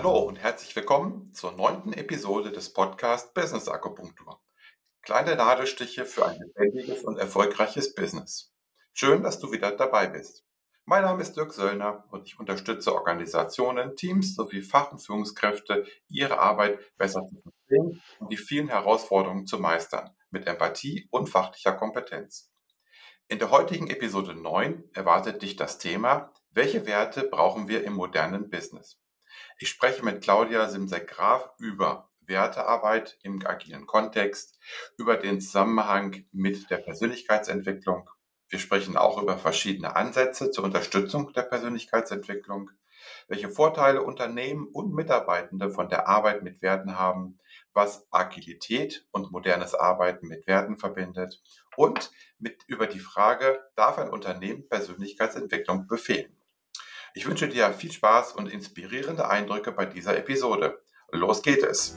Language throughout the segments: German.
Hallo und herzlich willkommen zur neunten Episode des Podcasts Business Akupunktur. Kleine Nadelstiche für ein lebendiges und erfolgreiches Business. Schön, dass du wieder dabei bist. Mein Name ist Dirk Söllner und ich unterstütze Organisationen, Teams sowie Fach- und Führungskräfte, ihre Arbeit besser zu verstehen und die vielen Herausforderungen zu meistern, mit Empathie und fachlicher Kompetenz. In der heutigen Episode 9 erwartet dich das Thema, welche Werte brauchen wir im modernen Business? Ich spreche mit Claudia Simsek-Graf über Wertearbeit im agilen Kontext, über den Zusammenhang mit der Persönlichkeitsentwicklung. Wir sprechen auch über verschiedene Ansätze zur Unterstützung der Persönlichkeitsentwicklung, welche Vorteile Unternehmen und Mitarbeitende von der Arbeit mit Werten haben, was Agilität und modernes Arbeiten mit Werten verbindet und mit über die Frage, darf ein Unternehmen Persönlichkeitsentwicklung befehlen? Ich wünsche dir viel Spaß und inspirierende Eindrücke bei dieser Episode. Los geht es!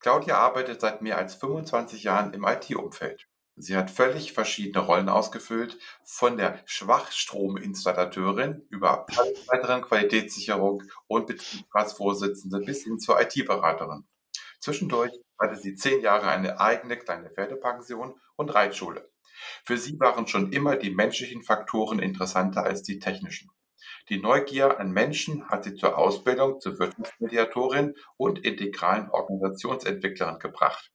Claudia arbeitet seit mehr als 25 Jahren im IT-Umfeld. Sie hat völlig verschiedene Rollen ausgefüllt, von der Schwachstrominstallateurin über weiteren Qualitätssicherung und Betriebsratsvorsitzende bis hin zur IT-Beraterin. Zwischendurch hatte sie zehn Jahre eine eigene kleine Pferdepension und Reitschule. Für sie waren schon immer die menschlichen Faktoren interessanter als die technischen. Die Neugier an Menschen hat sie zur Ausbildung zur Wirtschaftsmediatorin und integralen Organisationsentwicklerin gebracht.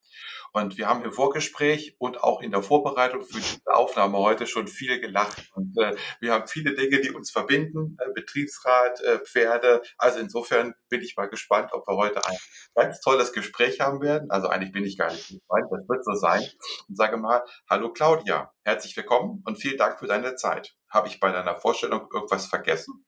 Und wir haben im Vorgespräch und auch in der Vorbereitung für diese Aufnahme heute schon viel gelacht. Und äh, wir haben viele Dinge, die uns verbinden. Äh, Betriebsrat, äh, Pferde. Also insofern bin ich mal gespannt, ob wir heute ein ganz tolles Gespräch haben werden. Also eigentlich bin ich gar nicht gespannt. Das wird so sein. Und sage mal, hallo Claudia, herzlich willkommen und vielen Dank für deine Zeit. Habe ich bei deiner Vorstellung irgendwas vergessen?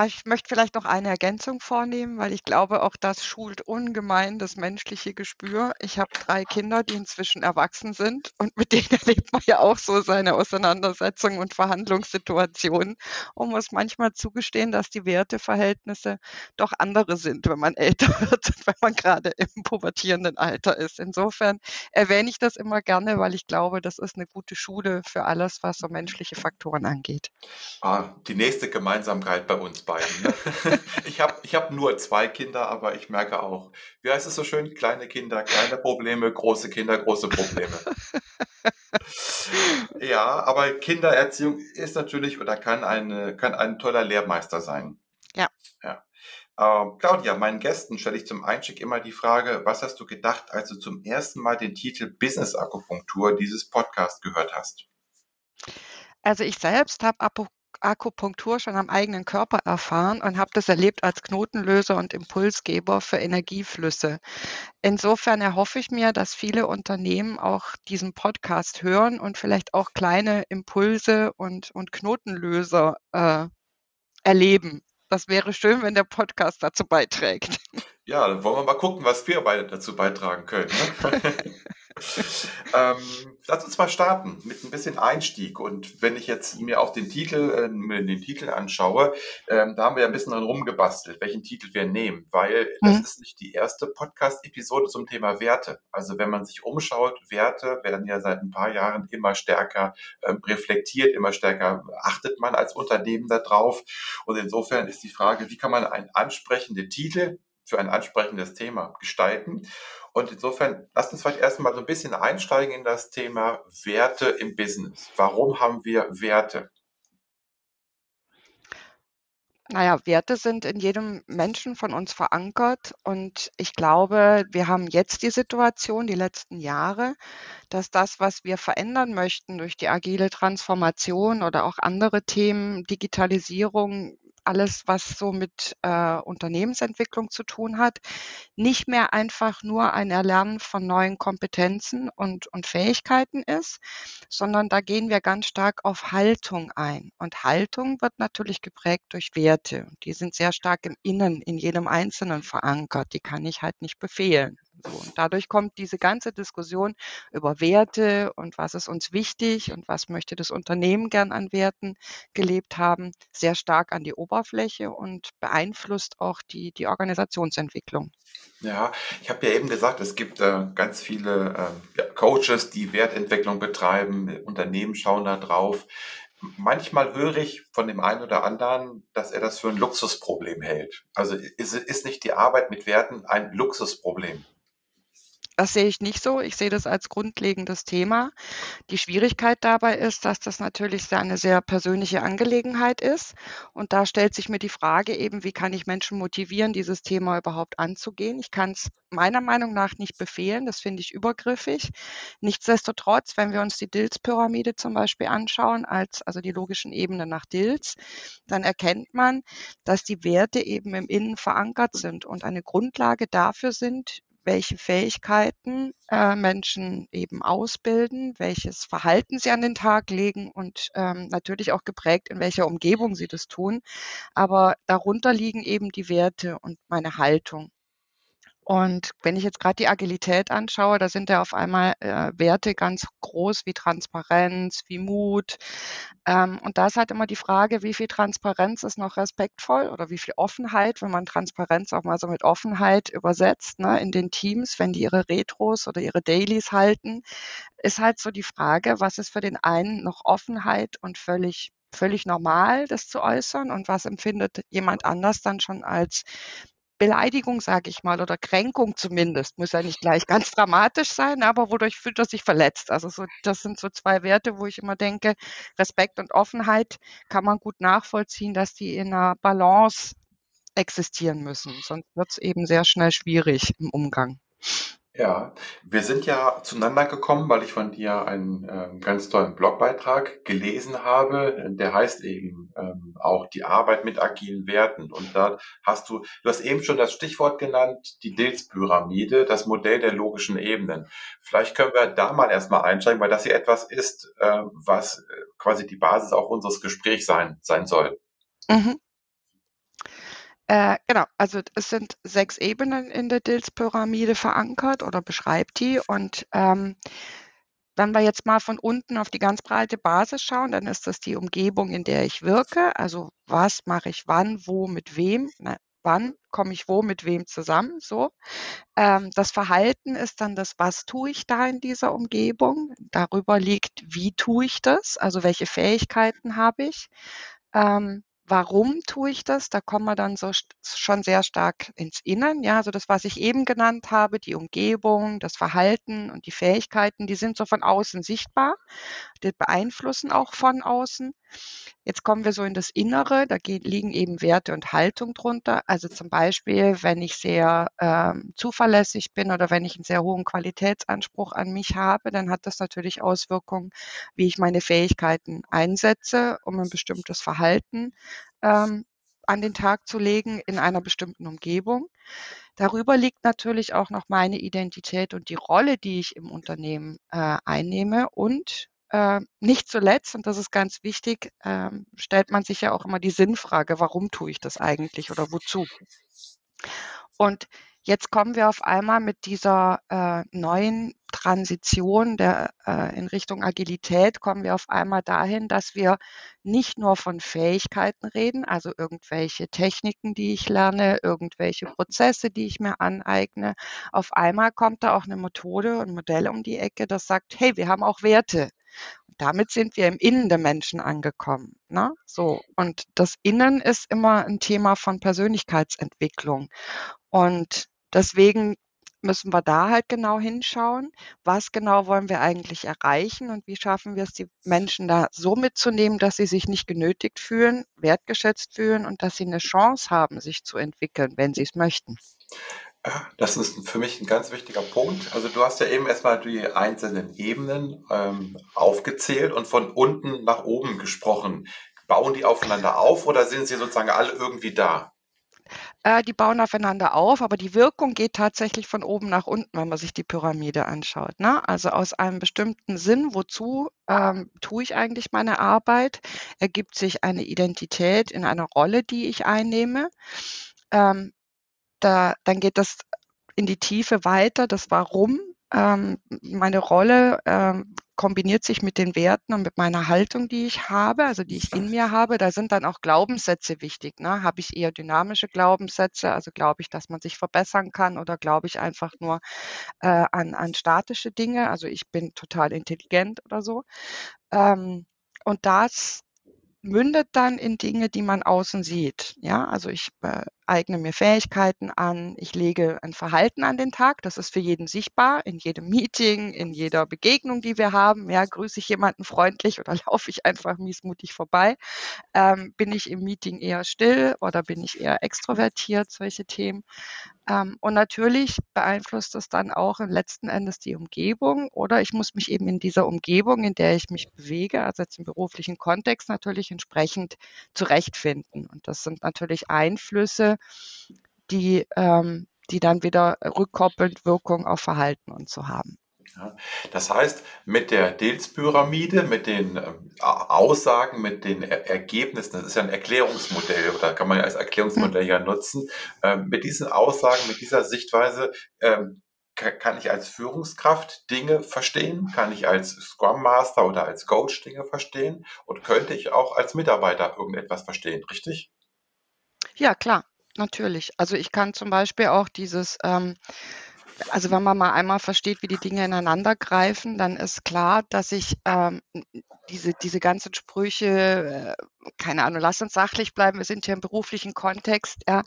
Ah, ich möchte vielleicht noch eine Ergänzung vornehmen, weil ich glaube, auch das schult ungemein das menschliche Gespür. Ich habe drei Kinder, die inzwischen erwachsen sind und mit denen erlebt man ja auch so seine Auseinandersetzungen und Verhandlungssituationen und muss manchmal zugestehen, dass die Werteverhältnisse doch andere sind, wenn man älter wird, wenn man gerade im pubertierenden Alter ist. Insofern erwähne ich das immer gerne, weil ich glaube, das ist eine gute Schule für alles, was so menschliche Faktoren angeht. Ah, die nächste Gemeinsamkeit bei uns beiden. Ne? ich habe ich hab nur zwei Kinder, aber ich merke auch, wie heißt es so schön, kleine Kinder, kleine Probleme, große Kinder, große Probleme. ja, aber Kindererziehung ist natürlich oder kann, eine, kann ein toller Lehrmeister sein. Ja. ja. Ähm, Claudia, meinen Gästen stelle ich zum Einstieg immer die Frage, was hast du gedacht, als du zum ersten Mal den Titel Business Akupunktur dieses Podcast gehört hast? Also ich selbst habe Akupunktur schon am eigenen Körper erfahren und habe das erlebt als Knotenlöser und Impulsgeber für Energieflüsse. Insofern erhoffe ich mir, dass viele Unternehmen auch diesen Podcast hören und vielleicht auch kleine Impulse und, und Knotenlöser äh, erleben. Das wäre schön, wenn der Podcast dazu beiträgt. Ja, dann wollen wir mal gucken, was wir beide dazu beitragen können. Ne? ähm, lass uns mal starten mit ein bisschen Einstieg. Und wenn ich jetzt mir auch den Titel, äh, den Titel anschaue, ähm, da haben wir ein bisschen dran rumgebastelt, welchen Titel wir nehmen, weil mhm. das ist nicht die erste Podcast-Episode zum Thema Werte. Also wenn man sich umschaut, Werte werden ja seit ein paar Jahren immer stärker ähm, reflektiert, immer stärker achtet man als Unternehmen darauf. Und insofern ist die Frage, wie kann man einen ansprechenden Titel für ein ansprechendes Thema gestalten. Und insofern, lasst uns vielleicht erstmal so ein bisschen einsteigen in das Thema Werte im Business. Warum haben wir Werte? Naja, Werte sind in jedem Menschen von uns verankert und ich glaube, wir haben jetzt die Situation, die letzten Jahre, dass das, was wir verändern möchten durch die agile Transformation oder auch andere Themen, Digitalisierung, alles, was so mit äh, Unternehmensentwicklung zu tun hat, nicht mehr einfach nur ein Erlernen von neuen Kompetenzen und, und Fähigkeiten ist, sondern da gehen wir ganz stark auf Haltung ein. Und Haltung wird natürlich geprägt durch Werte. Die sind sehr stark im Innen, in jedem Einzelnen verankert. Die kann ich halt nicht befehlen. So, und dadurch kommt diese ganze Diskussion über Werte und was ist uns wichtig und was möchte das Unternehmen gern an Werten gelebt haben, sehr stark an die Oberfläche und beeinflusst auch die, die Organisationsentwicklung. Ja, ich habe ja eben gesagt, es gibt äh, ganz viele äh, Coaches, die Wertentwicklung betreiben, Unternehmen schauen da drauf. Manchmal höre ich von dem einen oder anderen, dass er das für ein Luxusproblem hält. Also ist, ist nicht die Arbeit mit Werten ein Luxusproblem? Das sehe ich nicht so. Ich sehe das als grundlegendes Thema. Die Schwierigkeit dabei ist, dass das natürlich eine sehr persönliche Angelegenheit ist. Und da stellt sich mir die Frage eben, wie kann ich Menschen motivieren, dieses Thema überhaupt anzugehen? Ich kann es meiner Meinung nach nicht befehlen. Das finde ich übergriffig. Nichtsdestotrotz, wenn wir uns die Dills-Pyramide zum Beispiel anschauen, als, also die logischen Ebenen nach Dills, dann erkennt man, dass die Werte eben im Innen verankert sind und eine Grundlage dafür sind, welche Fähigkeiten äh, Menschen eben ausbilden, welches Verhalten sie an den Tag legen und ähm, natürlich auch geprägt, in welcher Umgebung sie das tun. Aber darunter liegen eben die Werte und meine Haltung. Und wenn ich jetzt gerade die Agilität anschaue, da sind ja auf einmal äh, Werte ganz groß wie Transparenz, wie Mut. Ähm, und da ist halt immer die Frage, wie viel Transparenz ist noch respektvoll oder wie viel Offenheit, wenn man Transparenz auch mal so mit Offenheit übersetzt, ne, in den Teams, wenn die ihre Retros oder ihre Dailies halten, ist halt so die Frage, was ist für den einen noch Offenheit und völlig völlig normal, das zu äußern und was empfindet jemand anders dann schon als Beleidigung, sage ich mal, oder Kränkung zumindest, muss ja nicht gleich ganz dramatisch sein, aber wodurch fühlt er sich verletzt? Also so, das sind so zwei Werte, wo ich immer denke, Respekt und Offenheit kann man gut nachvollziehen, dass die in einer Balance existieren müssen. Sonst wird es eben sehr schnell schwierig im Umgang. Ja, wir sind ja zueinander gekommen, weil ich von dir einen ähm, ganz tollen Blogbeitrag gelesen habe. Der heißt eben ähm, auch die Arbeit mit agilen Werten. Und da hast du, du hast eben schon das Stichwort genannt, die Dills-Pyramide, das Modell der logischen Ebenen. Vielleicht können wir da mal erstmal einsteigen, weil das hier etwas ist, äh, was äh, quasi die Basis auch unseres Gesprächs sein, sein soll. Mhm. Äh, genau, also es sind sechs Ebenen in der Dills-Pyramide verankert oder beschreibt die. Und ähm, wenn wir jetzt mal von unten auf die ganz breite Basis schauen, dann ist das die Umgebung, in der ich wirke. Also was mache ich wann, wo, mit wem? Na, wann komme ich wo mit wem zusammen? So. Ähm, das Verhalten ist dann das, was tue ich da in dieser Umgebung? Darüber liegt, wie tue ich das? Also welche Fähigkeiten habe ich? Ähm, Warum tue ich das? Da kommen wir dann so schon sehr stark ins Innen. Ja, also das, was ich eben genannt habe, die Umgebung, das Verhalten und die Fähigkeiten, die sind so von außen sichtbar. Die beeinflussen auch von außen. Jetzt kommen wir so in das Innere, da liegen eben Werte und Haltung drunter. Also zum Beispiel, wenn ich sehr ähm, zuverlässig bin oder wenn ich einen sehr hohen Qualitätsanspruch an mich habe, dann hat das natürlich Auswirkungen, wie ich meine Fähigkeiten einsetze, um ein bestimmtes Verhalten ähm, an den Tag zu legen in einer bestimmten Umgebung. Darüber liegt natürlich auch noch meine Identität und die Rolle, die ich im Unternehmen äh, einnehme und äh, nicht zuletzt, und das ist ganz wichtig, äh, stellt man sich ja auch immer die Sinnfrage, warum tue ich das eigentlich oder wozu? Und jetzt kommen wir auf einmal mit dieser äh, neuen Transition der, äh, in Richtung Agilität, kommen wir auf einmal dahin, dass wir nicht nur von Fähigkeiten reden, also irgendwelche Techniken, die ich lerne, irgendwelche Prozesse, die ich mir aneigne. Auf einmal kommt da auch eine Methode und Modell um die Ecke, das sagt, hey, wir haben auch Werte damit sind wir im Innen der Menschen angekommen. Ne? So. Und das Innen ist immer ein Thema von Persönlichkeitsentwicklung. Und deswegen müssen wir da halt genau hinschauen, was genau wollen wir eigentlich erreichen und wie schaffen wir es, die Menschen da so mitzunehmen, dass sie sich nicht genötigt fühlen, wertgeschätzt fühlen und dass sie eine Chance haben, sich zu entwickeln, wenn sie es möchten. Das ist für mich ein ganz wichtiger Punkt. Also du hast ja eben erstmal die einzelnen Ebenen ähm, aufgezählt und von unten nach oben gesprochen. Bauen die aufeinander auf oder sind sie sozusagen alle irgendwie da? Äh, die bauen aufeinander auf, aber die Wirkung geht tatsächlich von oben nach unten, wenn man sich die Pyramide anschaut. Ne? Also aus einem bestimmten Sinn, wozu ähm, tue ich eigentlich meine Arbeit, ergibt sich eine Identität in einer Rolle, die ich einnehme. Ähm, da, dann geht das in die Tiefe weiter, das Warum. Ähm, meine Rolle ähm, kombiniert sich mit den Werten und mit meiner Haltung, die ich habe, also die ich in mir habe. Da sind dann auch Glaubenssätze wichtig. Ne? Habe ich eher dynamische Glaubenssätze, also glaube ich, dass man sich verbessern kann oder glaube ich einfach nur äh, an, an statische Dinge, also ich bin total intelligent oder so. Ähm, und das mündet dann in Dinge, die man außen sieht. Ja, also ich äh, eigne mir Fähigkeiten an, ich lege ein Verhalten an den Tag, das ist für jeden sichtbar, in jedem Meeting, in jeder Begegnung, die wir haben. Ja, grüße ich jemanden freundlich oder laufe ich einfach miesmutig vorbei? Ähm, bin ich im Meeting eher still oder bin ich eher extrovertiert? Solche Themen. Ähm, und natürlich beeinflusst das dann auch im letzten Endes die Umgebung oder ich muss mich eben in dieser Umgebung, in der ich mich bewege, also jetzt im beruflichen Kontext natürlich entsprechend zurechtfinden. Und das sind natürlich Einflüsse, die, ähm, die dann wieder rückkoppelnd Wirkung auf Verhalten und so haben. Ja, das heißt, mit der Dils-Pyramide, mit den äh, Aussagen, mit den er Ergebnissen, das ist ja ein Erklärungsmodell oder kann man ja als Erklärungsmodell ja nutzen, äh, mit diesen Aussagen, mit dieser Sichtweise ähm, kann ich als Führungskraft Dinge verstehen? Kann ich als Scrum Master oder als Coach Dinge verstehen? Und könnte ich auch als Mitarbeiter irgendetwas verstehen, richtig? Ja, klar, natürlich. Also ich kann zum Beispiel auch dieses, ähm, also wenn man mal einmal versteht, wie die Dinge ineinander greifen, dann ist klar, dass ich ähm, diese, diese ganzen Sprüche, äh, keine Ahnung, lass uns sachlich bleiben, wir sind hier im beruflichen Kontext, ja,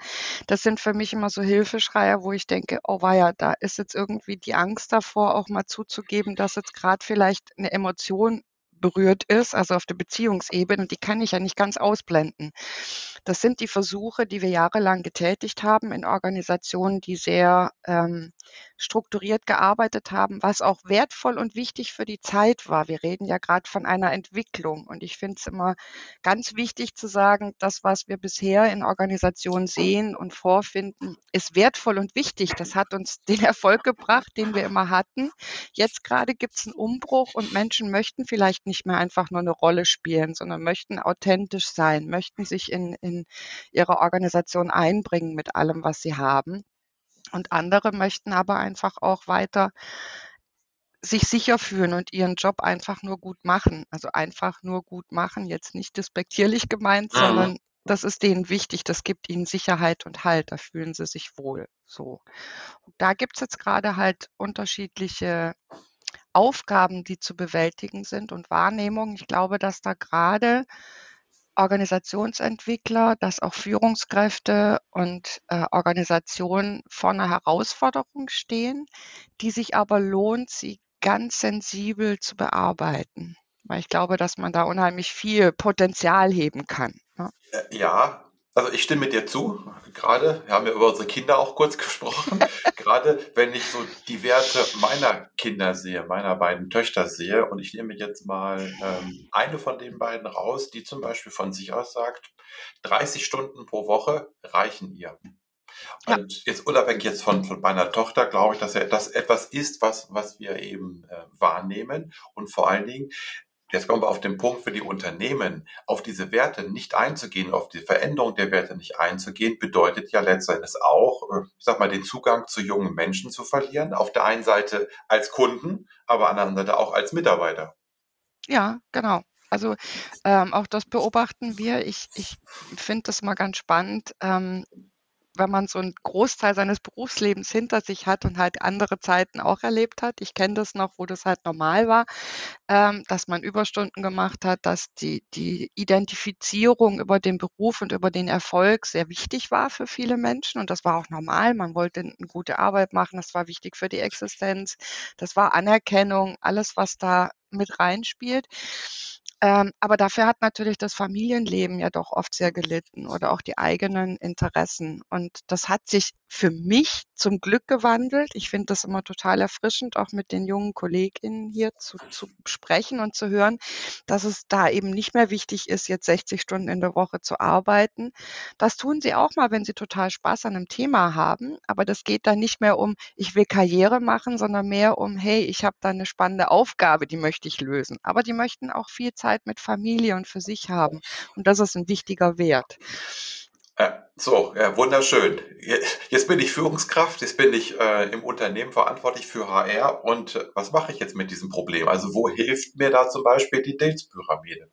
das sind für mich immer so Hilfeschreier, wo ich denke, oh weia, da ist jetzt irgendwie die Angst davor, auch mal zuzugeben, dass jetzt gerade vielleicht eine Emotion berührt ist, also auf der Beziehungsebene, und die kann ich ja nicht ganz ausblenden. Das sind die Versuche, die wir jahrelang getätigt haben in Organisationen, die sehr ähm, strukturiert gearbeitet haben, was auch wertvoll und wichtig für die Zeit war. Wir reden ja gerade von einer Entwicklung und ich finde es immer ganz wichtig zu sagen, das, was wir bisher in Organisationen sehen und vorfinden, ist wertvoll und wichtig. Das hat uns den Erfolg gebracht, den wir immer hatten. Jetzt gerade gibt es einen Umbruch und Menschen möchten vielleicht nicht mehr einfach nur eine Rolle spielen, sondern möchten authentisch sein, möchten sich in, in ihre Organisation einbringen mit allem, was sie haben. Und andere möchten aber einfach auch weiter sich sicher fühlen und ihren Job einfach nur gut machen. Also einfach nur gut machen, jetzt nicht despektierlich gemeint, mhm. sondern das ist denen wichtig, das gibt ihnen Sicherheit und Halt, da fühlen sie sich wohl. So. Und da gibt es jetzt gerade halt unterschiedliche Aufgaben, die zu bewältigen sind und Wahrnehmungen. Ich glaube, dass da gerade Organisationsentwickler, dass auch Führungskräfte und äh, Organisationen vor einer Herausforderung stehen, die sich aber lohnt, sie ganz sensibel zu bearbeiten. Weil ich glaube, dass man da unheimlich viel Potenzial heben kann. Ne? Äh, ja, also ich stimme dir zu. Gerade, wir haben ja über unsere Kinder auch kurz gesprochen. Gerade wenn ich so die Werte meiner Kinder sehe, meiner beiden Töchter sehe, und ich nehme jetzt mal ähm, eine von den beiden raus, die zum Beispiel von sich aus sagt, 30 Stunden pro Woche reichen ihr. Ja. Und jetzt unabhängig jetzt von, von meiner Tochter, glaube ich, dass er das etwas ist, was, was wir eben äh, wahrnehmen. Und vor allen Dingen, Jetzt kommen wir auf den Punkt für die Unternehmen, auf diese Werte nicht einzugehen, auf die Veränderung der Werte nicht einzugehen, bedeutet ja letztendlich auch, äh, ich sag mal, den Zugang zu jungen Menschen zu verlieren. Auf der einen Seite als Kunden, aber an der anderen Seite auch als Mitarbeiter. Ja, genau. Also ähm, auch das beobachten wir. Ich, ich finde das mal ganz spannend. Ähm, wenn man so einen Großteil seines Berufslebens hinter sich hat und halt andere Zeiten auch erlebt hat. Ich kenne das noch, wo das halt normal war, ähm, dass man Überstunden gemacht hat, dass die, die Identifizierung über den Beruf und über den Erfolg sehr wichtig war für viele Menschen. Und das war auch normal. Man wollte eine gute Arbeit machen. Das war wichtig für die Existenz. Das war Anerkennung, alles, was da mit reinspielt. Ähm, aber dafür hat natürlich das Familienleben ja doch oft sehr gelitten oder auch die eigenen Interessen. Und das hat sich für mich zum Glück gewandelt. Ich finde das immer total erfrischend, auch mit den jungen KollegInnen hier zu, zu sprechen und zu hören, dass es da eben nicht mehr wichtig ist, jetzt 60 Stunden in der Woche zu arbeiten. Das tun sie auch mal, wenn sie total Spaß an einem Thema haben. Aber das geht dann nicht mehr um, ich will Karriere machen, sondern mehr um, hey, ich habe da eine spannende Aufgabe, die möchte ich lösen. Aber die möchten auch viel Zeit mit Familie und für sich haben. Und das ist ein wichtiger Wert. Ja, so, ja, wunderschön. Jetzt bin ich Führungskraft, jetzt bin ich äh, im Unternehmen verantwortlich für HR und äh, was mache ich jetzt mit diesem Problem? Also wo hilft mir da zum Beispiel die Dills-Pyramide?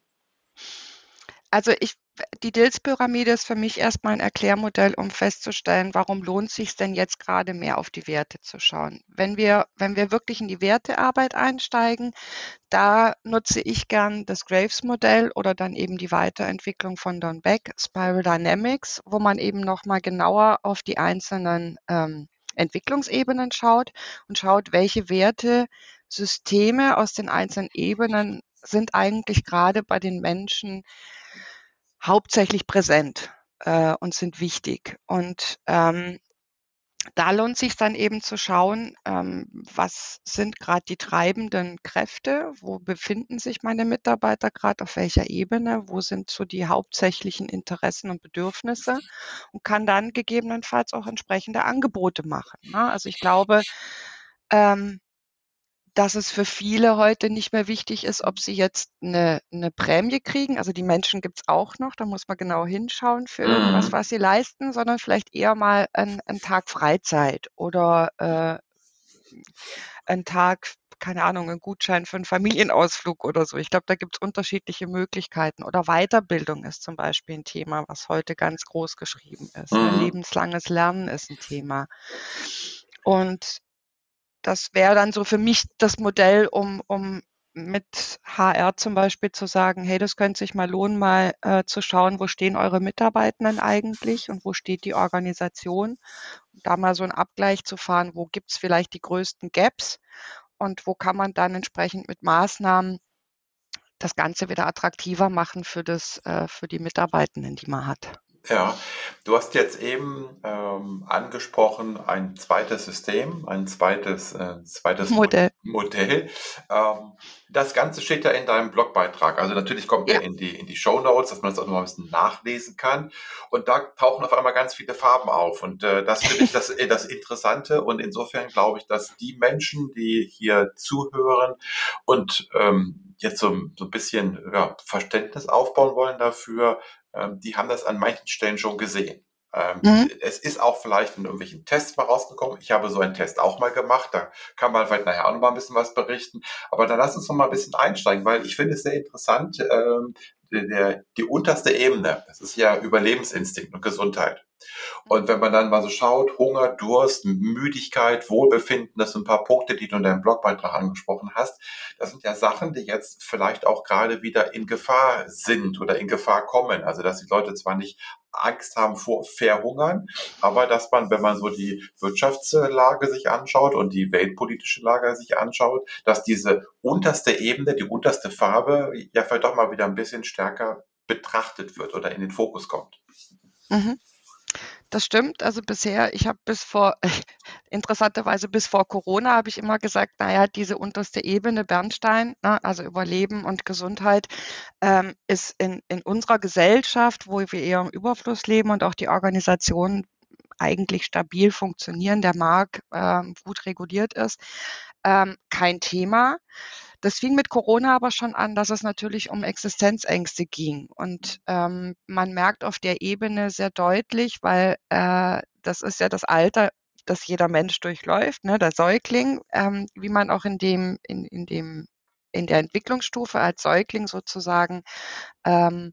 Also ich die Dills-Pyramide ist für mich erstmal ein Erklärmodell, um festzustellen, warum lohnt sich denn jetzt gerade mehr auf die Werte zu schauen. Wenn wir wenn wir wirklich in die Wertearbeit einsteigen, da nutze ich gern das Graves-Modell oder dann eben die Weiterentwicklung von Don Beck, Spiral Dynamics, wo man eben noch mal genauer auf die einzelnen, ähm, Entwicklungsebenen schaut und schaut, welche Werte Systeme aus den einzelnen Ebenen sind eigentlich gerade bei den Menschen hauptsächlich präsent äh, und sind wichtig. Und ähm, da lohnt sich dann eben zu schauen, ähm, was sind gerade die treibenden Kräfte, wo befinden sich meine Mitarbeiter gerade auf welcher Ebene, wo sind so die hauptsächlichen Interessen und Bedürfnisse und kann dann gegebenenfalls auch entsprechende Angebote machen. Ne? Also ich glaube, ähm, dass es für viele heute nicht mehr wichtig ist, ob sie jetzt eine 'ne Prämie kriegen. Also, die Menschen gibt's auch noch, da muss man genau hinschauen für irgendwas, Mhm. was sie leisten, sondern vielleicht eher mal ein 'n Tag Freizeit oder, äh, 'n Tag, keine Ahnung, 'n Gutschein für 'n Familienausflug oder so. Ich glaube, da gibt's unterschiedliche Möglichkeiten. Oder Weiterbildung ist zum Beispiel 'n Thema, was heute ganz groß geschrieben ist? Mhm. Lebenslanges Lernen ist 'n Thema. Und das wäre dann so für mich das Modell, um um mit HR zum Beispiel zu sagen: „Hey, das könnte sich mal lohnen, mal, äh, zu schauen, wo stehen eure Mitarbeitenden eigentlich und wo steht die Organisation?“ Da mal so 'n Abgleich zu fahren, wo gibt's vielleicht die größten Gaps und wo kann man dann entsprechend mit Maßnahmen das Ganze wieder attraktiver machen für das äh, für die Mitarbeitenden, die man hat. Ja, du hast jetzt eben ähm, angesprochen, ein zweites System, ein zweites, äh, zweites Mo Modell. Modell. Ähm, das Ganze steht ja in deinem Blogbeitrag. Also natürlich kommt Ja. er in die, in die Show Notes, dass man das auch noch mal ein bisschen nachlesen kann. Und da tauchen auf einmal ganz viele Farben auf. Und äh, das finde ich das, äh, das Interessante. Und insofern glaube ich, dass die Menschen, die hier zuhören und ähm, jetzt so, so ein bisschen ja, Verständnis aufbauen wollen dafür, die haben das an manchen Stellen schon gesehen. Ähm, Mhm. es ist auch vielleicht in irgendwelchen Tests mal rausgekommen. Ich habe so einen Test auch mal gemacht. Da kann man vielleicht nachher auch noch mal ein bisschen was berichten. Aber dann lass uns noch mal ein bisschen einsteigen, weil ich finde es sehr interessant. Ähm, der, die unterste Ebene, das ist ja Überlebensinstinkt und Gesundheit. Und wenn man dann mal so schaut, Hunger, Durst, Müdigkeit, Wohlbefinden, das sind ein paar Punkte, die du in deinem Blogbeitrag angesprochen hast. Das sind ja Sachen, die jetzt vielleicht auch gerade wieder in Gefahr sind oder in Gefahr kommen. Also, dass die Leute zwar nicht Angst haben vor Verhungern, aber dass man, wenn man so die Wirtschaftslage sich anschaut und die weltpolitische Lage sich anschaut, dass diese unterste Ebene, die unterste Farbe ja vielleicht doch mal wieder ein bisschen stärker betrachtet wird oder in den Fokus kommt. Mhm. Das stimmt. Also bisher ich habe bis vor interessanterweise bis vor Corona habe ich immer gesagt, na ja, diese unterste Ebene Bernstein, ne, also Überleben und Gesundheit, ähm, ist in in unserer Gesellschaft, wo wir eher im Überfluss leben und auch die Organisationen eigentlich stabil funktionieren, der Markt, ähm, gut reguliert ist, ähm, kein Thema. Das fing mit Corona aber schon an, dass es natürlich um Existenzängste ging. Und, ähm, man merkt auf der Ebene sehr deutlich, weil, äh, das ist ja das Alter, das jeder Mensch durchläuft, ne, der Säugling, ähm, wie man auch in dem in in dem in der Entwicklungsstufe als Säugling sozusagen, ähm,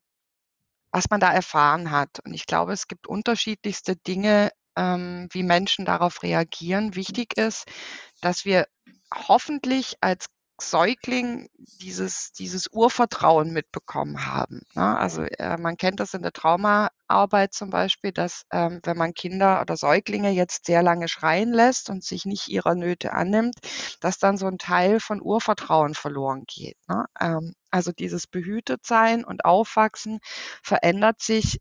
was man da erfahren hat. Und ich glaube, es gibt unterschiedlichste Dinge, ähm, wie Menschen darauf reagieren. Wichtig ist, dass wir hoffentlich als Säugling dieses dieses Urvertrauen mitbekommen haben, ne? Also, äh, man kennt das in der Traumaarbeit zum Beispiel, dass, ähm, wenn man Kinder oder Säuglinge jetzt sehr lange schreien lässt und sich nicht ihrer Nöte annimmt, dass dann so 'n Teil von Urvertrauen verloren geht, ne? Ähm, also, dieses Behütetsein und Aufwachsen verändert sich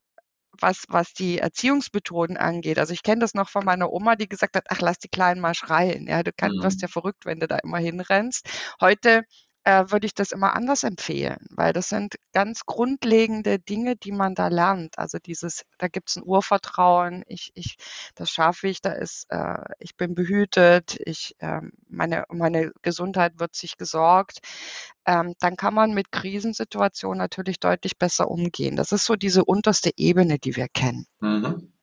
was was die Erziehungsmethoden angeht. Also, ich kenne das noch von meiner Oma, die gesagt hat: „Ach, lass die Kleinen mal schreien, ja, du kann wirst ja Mhm. verrückt, wenn du da immer hinrennst.“ Heute äh, würde ich das immer anders empfehlen, weil das sind ganz grundlegende Dinge, die man da lernt. Also dieses, da gibt es ein Urvertrauen, ich, ich, das schaffe ich, da ist, äh, ich bin behütet, ich, äh, meine, meine Gesundheit wird sich gesorgt. Ähm, dann kann man mit Krisensituationen natürlich deutlich besser umgehen. Das ist so diese unterste Ebene, die wir kennen. Mhm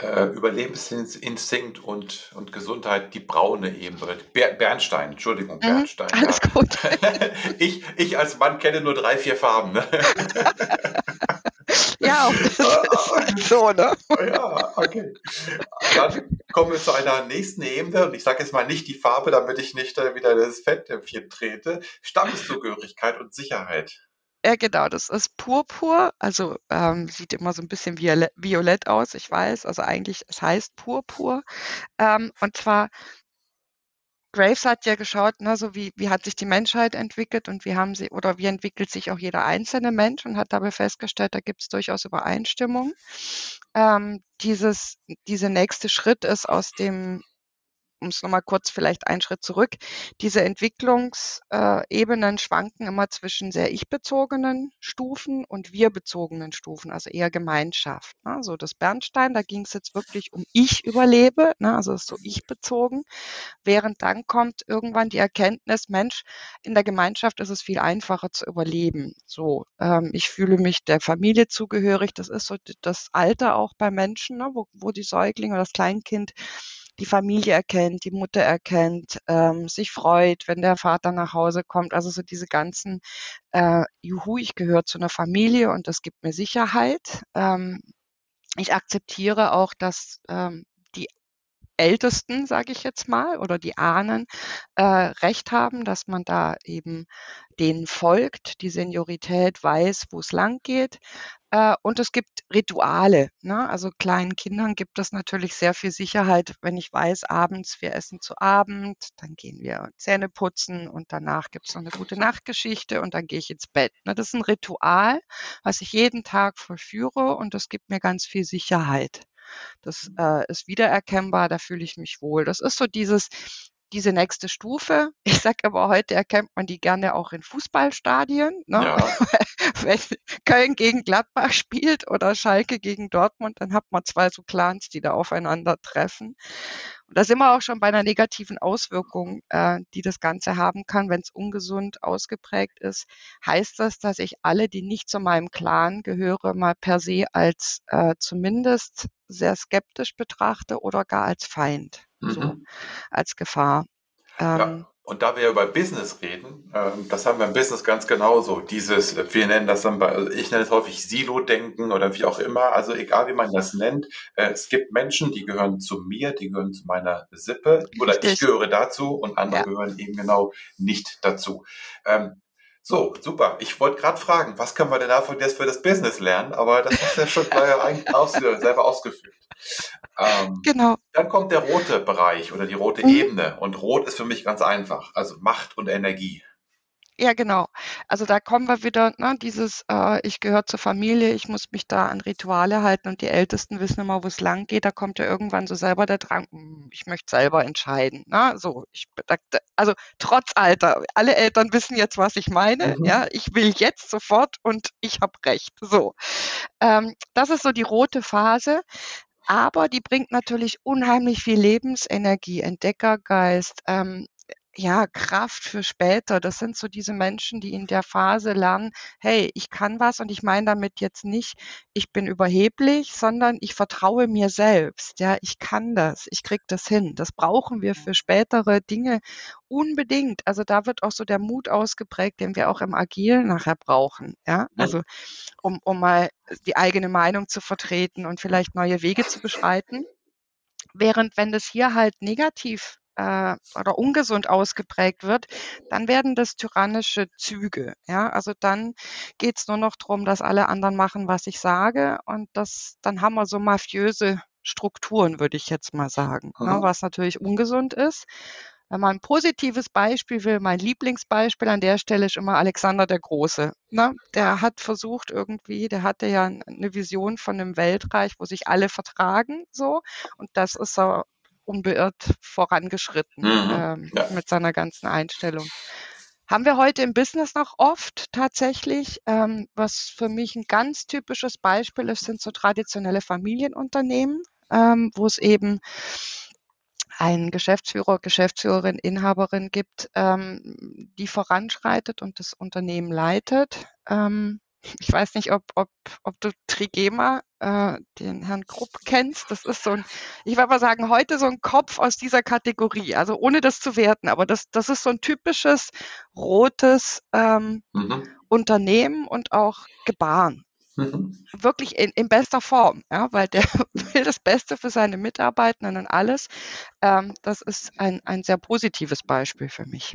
äh, Überlebensinstinkt und, und Gesundheit die braune Ebene. Ber Bernstein, Entschuldigung, mhm, Bernstein. Mhm, alles ja. gut. ich, ich als Mann kenne nur drei, vier Farben. Ne? ja, halt so, ne? Ja, okay. Dann kommen wir zu einer nächsten Ebene und ich sage jetzt mal nicht die Farbe, damit ich nicht äh, wieder das Fettnäpfchen trete. Stammeszugehörigkeit und Sicherheit. Ja, genau, das ist Purpur, also ähm, sieht immer so ein bisschen violett, violett aus, ich weiß, also eigentlich, es heißt Purpur. Ähm, und zwar, Graves hat ja geschaut, ne, so wie, wie hat sich die Menschheit entwickelt und wie haben sie, oder wie entwickelt sich auch jeder einzelne Mensch und hat dabei festgestellt, da gibt es durchaus Übereinstimmung. Ähm, dieses, dieser nächste Schritt ist aus dem um es nochmal kurz vielleicht einen Schritt zurück, diese Entwicklungsebenen schwanken immer zwischen sehr ich-bezogenen Stufen und wir-bezogenen Stufen, also eher Gemeinschaft. Ne? So das Bernstein, da ging es jetzt wirklich um ich überlebe, ne? also so ich-bezogen, während dann kommt irgendwann die Erkenntnis, Mensch, in der Gemeinschaft ist es viel einfacher zu überleben. So, ähm, ich fühle mich der Familie zugehörig, das ist so das Alter auch bei Menschen, ne? wo, wo die Säuglinge oder das Kleinkind die Familie erkennt, die Mutter erkennt, ähm, sich freut, wenn der Vater nach Hause kommt. Also so diese ganzen, äh, juhu, ich gehöre zu einer Familie und das gibt mir Sicherheit. Ähm, ich akzeptiere auch, dass ähm, die Ältesten, sage ich jetzt mal, oder die Ahnen äh, recht haben, dass man da eben denen folgt, die Seniorität weiß, wo es lang geht. Äh, und es gibt Rituale. Ne? Also kleinen Kindern gibt es natürlich sehr viel Sicherheit, wenn ich weiß, abends wir essen zu Abend, dann gehen wir Zähne putzen und danach gibt es noch eine gute Nachtgeschichte und dann gehe ich ins Bett. Ne? Das ist ein Ritual, was ich jeden Tag vollführe und das gibt mir ganz viel Sicherheit. Das mhm. äh, ist wiedererkennbar, da fühle ich mich wohl. Das ist so dieses, diese nächste Stufe. Ich sage aber, heute erkennt man die gerne auch in Fußballstadien. Ne? Ja. Wenn Köln gegen Gladbach spielt oder Schalke gegen Dortmund, dann hat man zwei so Clans, die da aufeinander treffen. Und da sind wir auch schon bei einer negativen Auswirkung, äh, die das Ganze haben kann, wenn es ungesund ausgeprägt ist. Heißt das, dass ich alle, die nicht zu meinem Clan gehöre, mal per se als äh, zumindest sehr skeptisch betrachte oder gar als Feind? Mhm. so als Gefahr. Ähm, ja. Und da wir über Business reden, ähm, das haben wir im Business ganz genauso. Dieses, wir nennen das dann bei, also ich nenne es häufig Silo-Denken oder wie auch immer. Also egal wie man das nennt. Äh, es gibt Menschen, die gehören zu mir, die gehören zu meiner Sippe oder Richtig. ich gehöre dazu und andere ja. gehören eben genau nicht dazu. So, super. Ich wollte gerade fragen, was können wir denn davon jetzt für das Business lernen? Aber das hast du ja schon aus, selber ausgeführt. Ähm, genau. Dann kommt der rote Bereich oder die rote mhm. Ebene. Und rot ist für mich ganz einfach. Also Macht und Energie. Ja, genau. Also da kommen wir wieder, ne, dieses, äh, ich gehöre zur Familie, ich muss mich da an Rituale halten und die Ältesten wissen immer, wo es lang geht. Da kommt ja irgendwann so selber der Drang, hm, ich möchte selber entscheiden. Ne? So, ich, also trotz Alter, alle Eltern wissen jetzt, was ich meine. Mhm. Ja, ich will jetzt sofort und ich habe recht. So, ähm, das ist so die rote Phase. Aber die bringt natürlich unheimlich viel Lebensenergie, Entdeckergeist, ähm, ja, Kraft für später. Das sind so diese Menschen, die in der Phase lernen, hey, ich kann was und ich meine damit jetzt nicht, ich bin überheblich, sondern ich vertraue mir selbst. Ja, ich kann das, ich krieg das hin. Das brauchen wir für spätere Dinge unbedingt. Also da wird auch so der Mut ausgeprägt, den wir auch im Agil nachher brauchen. Ja, also um, um mal die eigene Meinung zu vertreten und vielleicht neue Wege zu beschreiten. Während wenn das hier halt negativ äh, oder ungesund ausgeprägt wird, dann werden das tyrannische Züge. Ja, also dann geht es nur noch darum, dass alle anderen machen, was ich sage, und das, dann haben wir so mafiöse Strukturen, würde ich jetzt mal sagen, ne, was natürlich ungesund ist. Wenn man ein positives Beispiel will, mein Lieblingsbeispiel an der Stelle ist immer Alexander der Große. Ne? Der hat versucht irgendwie, der hatte ja eine Vision von einem Weltreich, wo sich alle vertragen, so. Und das ist so unbeirrt vorangeschritten mhm, ähm, ja. mit seiner ganzen Einstellung. Haben wir heute im Business noch oft tatsächlich. Ähm, was für mich ein ganz typisches Beispiel ist, sind so traditionelle Familienunternehmen, ähm, wo es eben einen Geschäftsführer, Geschäftsführerin, Inhaberin gibt, ähm, die voranschreitet und das Unternehmen leitet. Ähm, ich weiß nicht, ob, ob, ob du Trigema, äh, den Herrn Krupp kennst. Das ist so ein, ich würde mal sagen, heute so ein Kopf aus dieser Kategorie. Also ohne das zu werten, aber das, das ist so ein typisches rotes ähm, mhm. Unternehmen und auch Gebaren. Mhm. Wirklich in, in bester Form, ja, weil der will das Beste für seine Mitarbeitenden und alles. Ähm, das ist ein, ein sehr positives Beispiel für mich.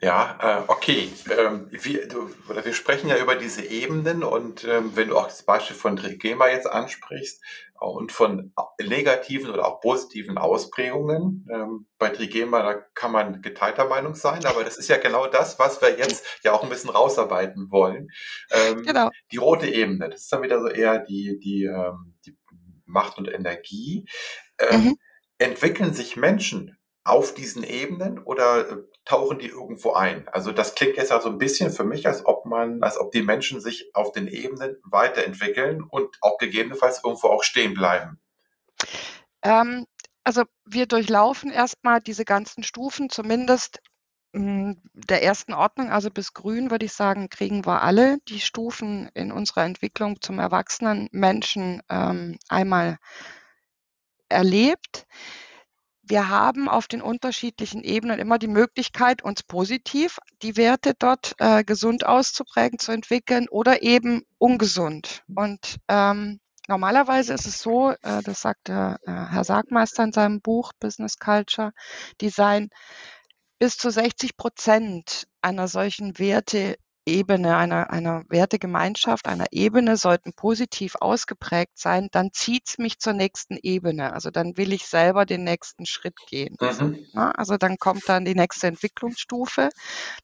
Ja, äh, okay. Ähm, wir, du, wir sprechen ja über diese Ebenen und ähm, wenn du auch das Beispiel von Trigema jetzt ansprichst, und von negativen oder auch positiven Ausprägungen. Ähm, bei Trigema, da kann man geteilter Meinung sein, aber das ist ja genau das, was wir jetzt ja auch ein bisschen rausarbeiten wollen. Ähm, genau. Die rote Ebene, das ist dann wieder so eher die, die, ähm, die Macht und Energie. Ähm, mhm. Entwickeln sich Menschen auf diesen Ebenen oder äh, tauchen die irgendwo ein? Also das klingt jetzt also ein bisschen für mich, als ob man, als ob die Menschen sich auf den Ebenen weiterentwickeln und auch gegebenenfalls irgendwo auch stehen bleiben. Ähm, also wir durchlaufen erstmal diese ganzen Stufen, zumindest hm, der ersten Ordnung, also bis grün würde ich sagen, kriegen wir alle die Stufen in unserer Entwicklung zum erwachsenen Menschen ähm, einmal erlebt wir haben auf den unterschiedlichen Ebenen immer die Möglichkeit, uns positiv die Werte dort äh, gesund auszuprägen, zu entwickeln oder eben ungesund. Und ähm, normalerweise ist es so, äh, das sagt der, äh, Herr Sargmeister in seinem Buch Business Culture Design, bis zu 60 Prozent einer solchen Werte Ebene, einer, einer Wertegemeinschaft, einer Ebene sollten positiv ausgeprägt sein, dann zieht es mich zur nächsten Ebene. Also dann will ich selber den nächsten Schritt gehen. Mhm. Also dann kommt dann die nächste Entwicklungsstufe,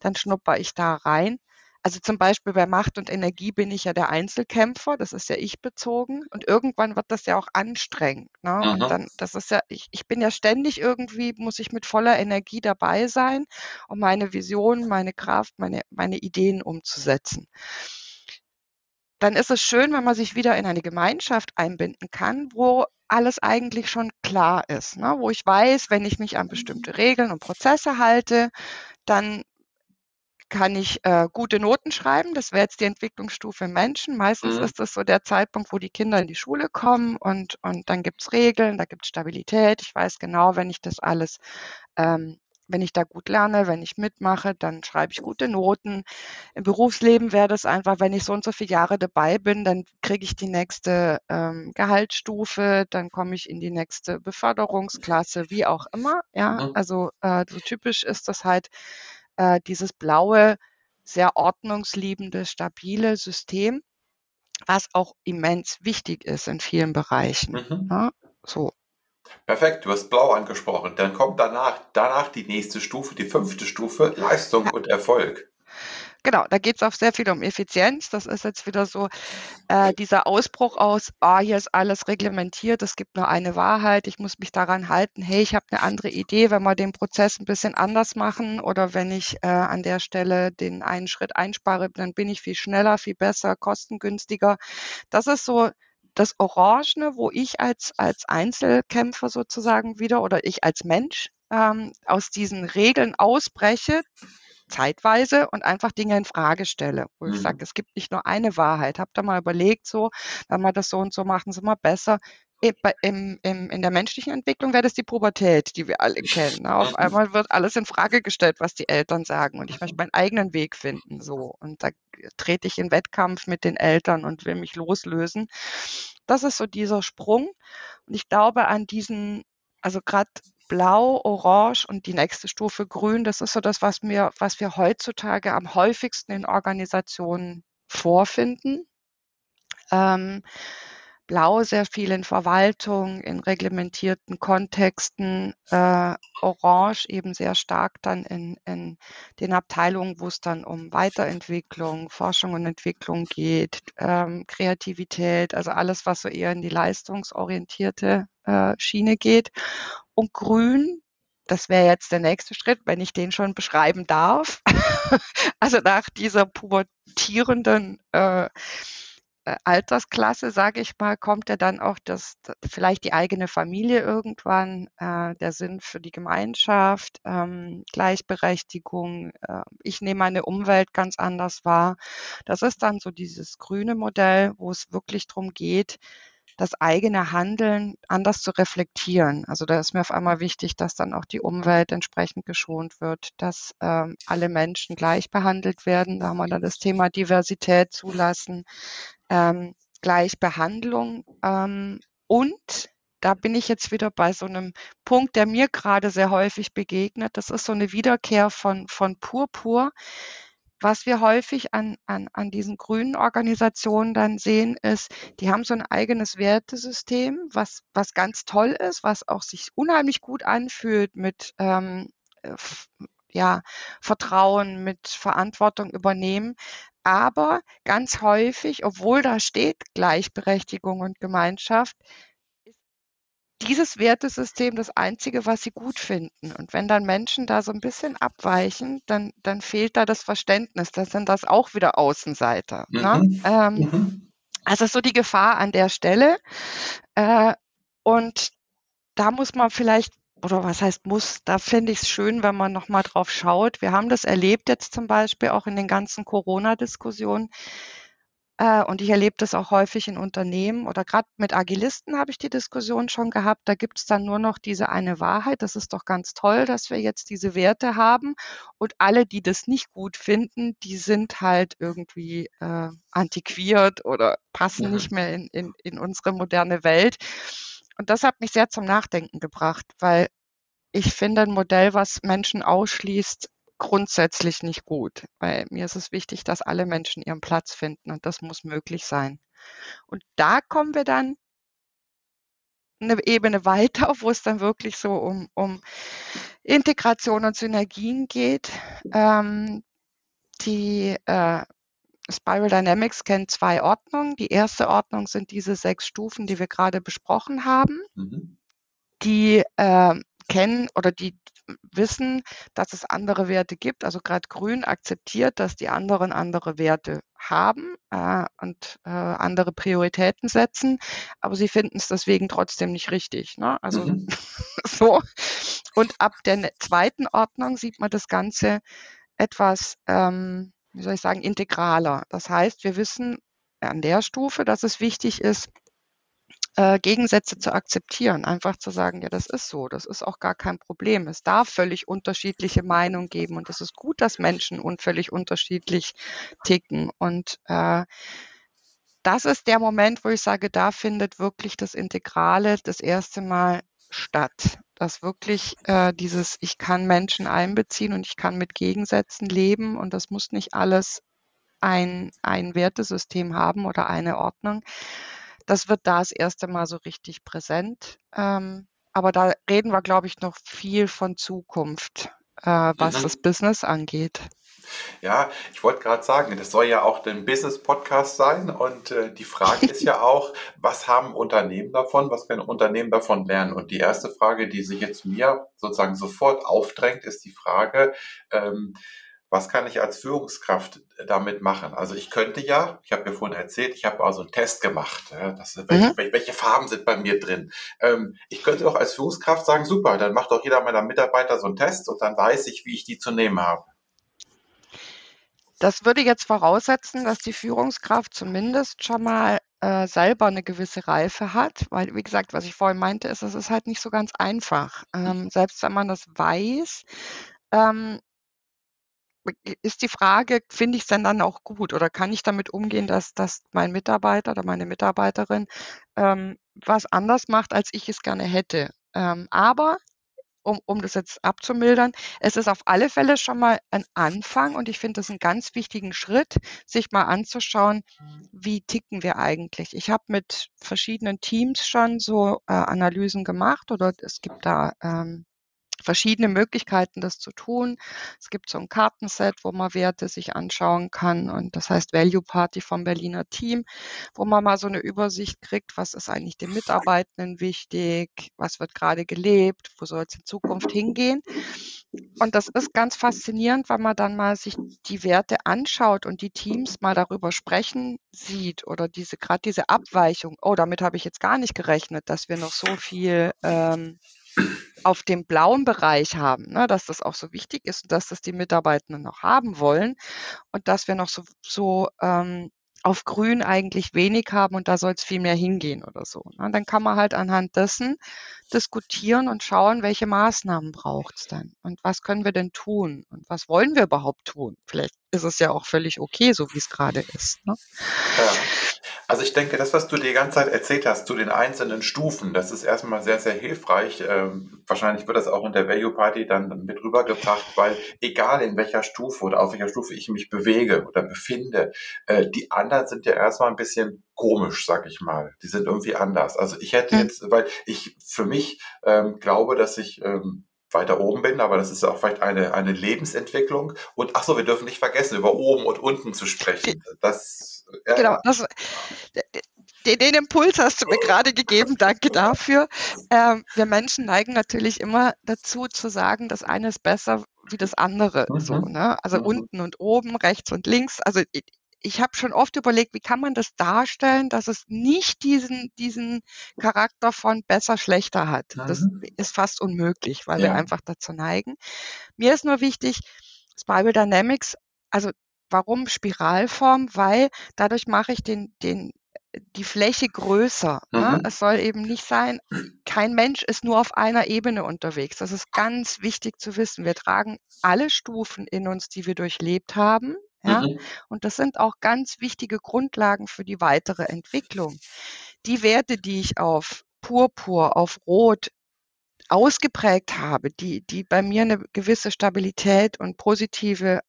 dann schnupper ich da rein also zum Beispiel bei Macht und Energie bin ich ja der Einzelkämpfer, das ist ja ich bezogen und irgendwann wird das ja auch anstrengend. Ne? Und dann, das ist ja, ich, ich bin ja ständig irgendwie, muss ich mit voller Energie dabei sein, um meine Vision, meine Kraft, meine, meine Ideen umzusetzen. Dann ist es schön, wenn man sich wieder in eine Gemeinschaft einbinden kann, wo alles eigentlich schon klar ist, ne? wo ich weiß, wenn ich mich an bestimmte Regeln und Prozesse halte, dann kann ich äh, gute Noten schreiben. Das wäre jetzt die Entwicklungsstufe Menschen. Meistens mhm. ist das so der Zeitpunkt, wo die Kinder in die Schule kommen und, und dann gibt's Regeln, da gibt's Stabilität. Ich weiß genau, wenn ich das alles, ähm, wenn ich da gut lerne, wenn ich mitmache, dann schreibe ich gute Noten. Im Berufsleben wäre das einfach, wenn ich so und so viele Jahre dabei bin, dann kriege ich die nächste ähm, Gehaltsstufe, dann komme ich in die nächste Beförderungsklasse, wie auch immer. Ja, mhm. also äh, so typisch ist das halt äh, dieses blaue, sehr ordnungsliebende, stabile System, was auch immens wichtig ist in vielen Bereichen. Mhm. Ja, so. Perfekt, du hast Blau angesprochen. Dann kommt danach, danach die nächste Stufe, die fünfte Stufe, Leistung ja. und Erfolg. Genau, da geht es auch sehr viel um Effizienz. Das ist jetzt wieder so äh, dieser Ausbruch aus, ah, hier ist alles reglementiert, es gibt nur eine Wahrheit, ich muss mich daran halten, hey, ich habe eine andere Idee, wenn wir den Prozess ein bisschen anders machen oder wenn ich äh, an der Stelle den einen Schritt einspare, dann bin ich viel schneller, viel besser, kostengünstiger. Das ist so das Orangene, wo ich als, als Einzelkämpfer sozusagen wieder oder ich als Mensch ähm, aus diesen Regeln ausbreche, zeitweise und einfach Dinge in Frage stelle, wo mhm. ich sage, es gibt nicht nur eine Wahrheit. Habt ihr mal überlegt, so, wenn wir das so und so machen, sind wir besser. Im, im, in der menschlichen Entwicklung wäre das die Pubertät, die wir alle kennen. Ne? Auf mhm. einmal wird alles in Frage gestellt, was die Eltern sagen. Und ich möchte meinen eigenen Weg finden. So. Und da trete ich in Wettkampf mit den Eltern und will mich loslösen. Das ist so dieser Sprung. Und ich glaube an diesen, also gerade Blau, Orange und die nächste Stufe Grün. Das ist so das, was wir, was wir heutzutage am häufigsten in Organisationen vorfinden. Ähm, Blau sehr viel in Verwaltung, in reglementierten Kontexten, äh, Orange eben sehr stark dann in, in den Abteilungen, wo es dann um Weiterentwicklung, Forschung und Entwicklung geht, ähm, Kreativität, also alles, was so eher in die leistungsorientierte äh, Schiene geht. Und grün das wäre jetzt der nächste Schritt, wenn ich den schon beschreiben darf. also nach dieser pubertierenden äh, äh, Altersklasse, sage ich mal, kommt ja dann auch das, vielleicht die eigene Familie irgendwann, äh, der Sinn für die Gemeinschaft, ähm, Gleichberechtigung. Äh, ich nehme meine Umwelt ganz anders wahr. Das ist dann so dieses grüne Modell, wo es wirklich darum geht, das eigene Handeln anders zu reflektieren. Also da ist mir auf einmal wichtig, dass dann auch die Umwelt entsprechend geschont wird, dass ähm, alle Menschen gleich behandelt werden. Da haben wir dann das Thema Diversität zulassen, ähm, Gleichbehandlung ähm, und da bin ich jetzt wieder bei so einem Punkt, der mir gerade sehr häufig begegnet. Das ist so eine Wiederkehr von, von Purpur. Was wir häufig an, an, an diesen grünen Organisationen dann sehen, ist, die haben so ein eigenes Wertesystem, was, was ganz toll ist, was auch sich unheimlich gut anfühlt mit ähm, äh, ja, Vertrauen, mit Verantwortung übernehmen. Aber ganz häufig, obwohl da steht Gleichberechtigung und Gemeinschaft, dieses Wertesystem das Einzige, was sie gut finden. Und wenn dann Menschen da so ein bisschen abweichen, dann, dann fehlt da das Verständnis. Das sind das auch wieder Außenseiter. Ne? Mhm. Ne? Ähm, mhm. Also so die Gefahr an der Stelle. Äh, und da muss man vielleicht, oder was heißt muss, da finde ich es schön, wenn man nochmal drauf schaut. Wir haben das erlebt jetzt zum Beispiel auch in den ganzen Corona-Diskussionen äh, und ich erlebe das auch häufig in Unternehmen oder gerade mit Agilisten habe ich die Diskussion schon gehabt. Da gibt es dann nur noch diese eine Wahrheit. Das ist doch ganz toll, dass wir jetzt diese Werte haben. Und alle, die das nicht gut finden, die sind halt irgendwie äh, antiquiert oder passen ja. nicht mehr in, in, in unsere moderne Welt. Und das hat mich sehr zum Nachdenken gebracht, weil ich finde ein Modell, was Menschen ausschließt, grundsätzlich nicht gut, weil mir ist es wichtig, dass alle Menschen ihren Platz finden und das muss möglich sein. Und da kommen wir dann eine Ebene weiter, wo es dann wirklich so um, um Integration und Synergien geht. Ähm, die äh, Spiral Dynamics kennt zwei Ordnungen. Die erste Ordnung sind diese sechs Stufen, die wir gerade besprochen haben. Mhm. Die äh, kennen oder die wissen, dass es andere Werte gibt. Also gerade Grün akzeptiert, dass die anderen andere Werte haben äh, und äh, andere Prioritäten setzen, aber sie finden es deswegen trotzdem nicht richtig. Ne? Also mhm. so. Und ab der ne-, zweiten Ordnung sieht man das Ganze etwas, ähm, wie soll ich sagen, integraler. Das heißt, wir wissen an der Stufe, dass es wichtig ist, äh, Gegensätze zu akzeptieren, einfach zu sagen, ja, das ist so, das ist auch gar kein Problem. Es darf völlig unterschiedliche Meinungen geben und es ist gut, dass Menschen völlig unterschiedlich ticken. Und äh, das ist der Moment, wo ich sage, da findet wirklich das Integrale das erste Mal statt. Dass wirklich äh, dieses, ich kann Menschen einbeziehen und ich kann mit Gegensätzen leben und das muss nicht alles ein, ein Wertesystem haben oder eine Ordnung, das wird da das erste Mal so richtig präsent. Ähm, aber da reden wir, glaube ich, noch viel von Zukunft, äh, was mhm. das Business angeht. Ja, ich wollte gerade sagen, das soll ja auch ein Business-Podcast sein und äh, die Frage ist ja auch, was haben Unternehmen davon, was können Unternehmen davon lernen? Und die erste Frage, die sich jetzt mir sozusagen sofort aufdrängt, ist die Frage, ähm, was kann ich als Führungskraft damit machen? Also ich könnte ja, ich habe ja vorhin erzählt, ich habe also einen Test gemacht. Das, welche, mhm. welche, Farben sind bei mir drin? Ähm, ich könnte doch als Führungskraft sagen, super, dann macht doch jeder meiner Mitarbeiter so einen Test und dann weiß ich, wie ich die zu nehmen habe. Das würde jetzt voraussetzen, dass die Führungskraft zumindest schon mal äh, selber eine gewisse Reife hat, weil, wie gesagt, was ich vorhin meinte, ist, es ist halt nicht so ganz einfach. Ähm, selbst wenn man das weiß, ähm, ist die Frage, finde ich es denn dann auch gut oder kann ich damit umgehen, dass, dass mein Mitarbeiter oder meine Mitarbeiterin ähm, was anders macht, als ich es gerne hätte. Ähm, aber um, um das jetzt abzumildern, es ist auf alle Fälle schon mal ein Anfang und ich finde das einen ganz wichtigen Schritt, sich mal anzuschauen, wie ticken wir eigentlich. Ich habe mit verschiedenen Teams schon so äh, Analysen gemacht oder es gibt da ähm, verschiedene Möglichkeiten, das zu tun. Es gibt so ein Kartenset, wo man Werte sich anschauen kann und das heißt Value Party vom Berliner Team, wo man mal so eine Übersicht kriegt, was ist eigentlich den Mitarbeitenden wichtig, was wird gerade gelebt, wo soll es in Zukunft hingehen. Und das ist ganz faszinierend, weil man dann mal sich die Werte anschaut und die Teams mal darüber sprechen sieht oder diese gerade diese Abweichung. Oh, damit habe ich jetzt gar nicht gerechnet, dass wir noch so viel ähm, auf dem blauen Bereich haben, ne, dass das auch so wichtig ist und dass das die Mitarbeitenden noch haben wollen und dass wir noch so, so ähm, auf Grün eigentlich wenig haben und da soll es viel mehr hingehen oder so. Ne? Dann kann man halt anhand dessen diskutieren und schauen, welche Maßnahmen braucht es denn und was können wir denn tun und was wollen wir überhaupt tun. Vielleicht ist es ja auch völlig okay, so wie es gerade ist. Ne? Ja. Also ich denke, das, was du die ganze Zeit erzählt hast zu den einzelnen Stufen, das ist erstmal sehr, sehr hilfreich. Ähm, wahrscheinlich wird das auch in der Value Party dann mit rübergebracht, weil egal in welcher Stufe oder auf welcher Stufe ich mich bewege oder befinde, äh, die anderen sind ja erstmal ein bisschen komisch, sag ich mal. Die sind irgendwie anders. Also ich hätte hm. jetzt, weil ich für mich ähm, glaube, dass ich ähm, weiter oben bin, aber das ist ja auch vielleicht eine, eine Lebensentwicklung. Und ach so, wir dürfen nicht vergessen, über oben und unten zu sprechen. Das, ja, genau, das, den, den, Impuls hast du mir gerade gegeben, danke dafür. Ähm, wir Menschen neigen natürlich immer dazu zu sagen, das eine ist besser wie das andere. Mhm. So, ne? Also mhm. unten und oben, rechts und links. Also ich habe schon oft überlegt, wie kann man das darstellen, dass es nicht diesen, diesen Charakter von besser, schlechter hat. Das mhm. ist fast unmöglich, weil ja. wir einfach dazu neigen. Mir ist nur wichtig, Spiral Dynamics, also warum Spiralform? Weil dadurch mache ich den, den, die Fläche größer. Ne? Mhm. Ne? Es soll eben nicht sein, kein Mensch ist nur auf einer Ebene unterwegs. Das ist ganz wichtig zu wissen. Wir tragen alle Stufen in uns, die wir durchlebt haben. Ja? Mhm. Und das sind auch ganz wichtige Grundlagen für die weitere Entwicklung. Die Werte, die ich auf Purpur, auf Rot ausgeprägt habe, die, die bei mir eine gewisse Stabilität und positive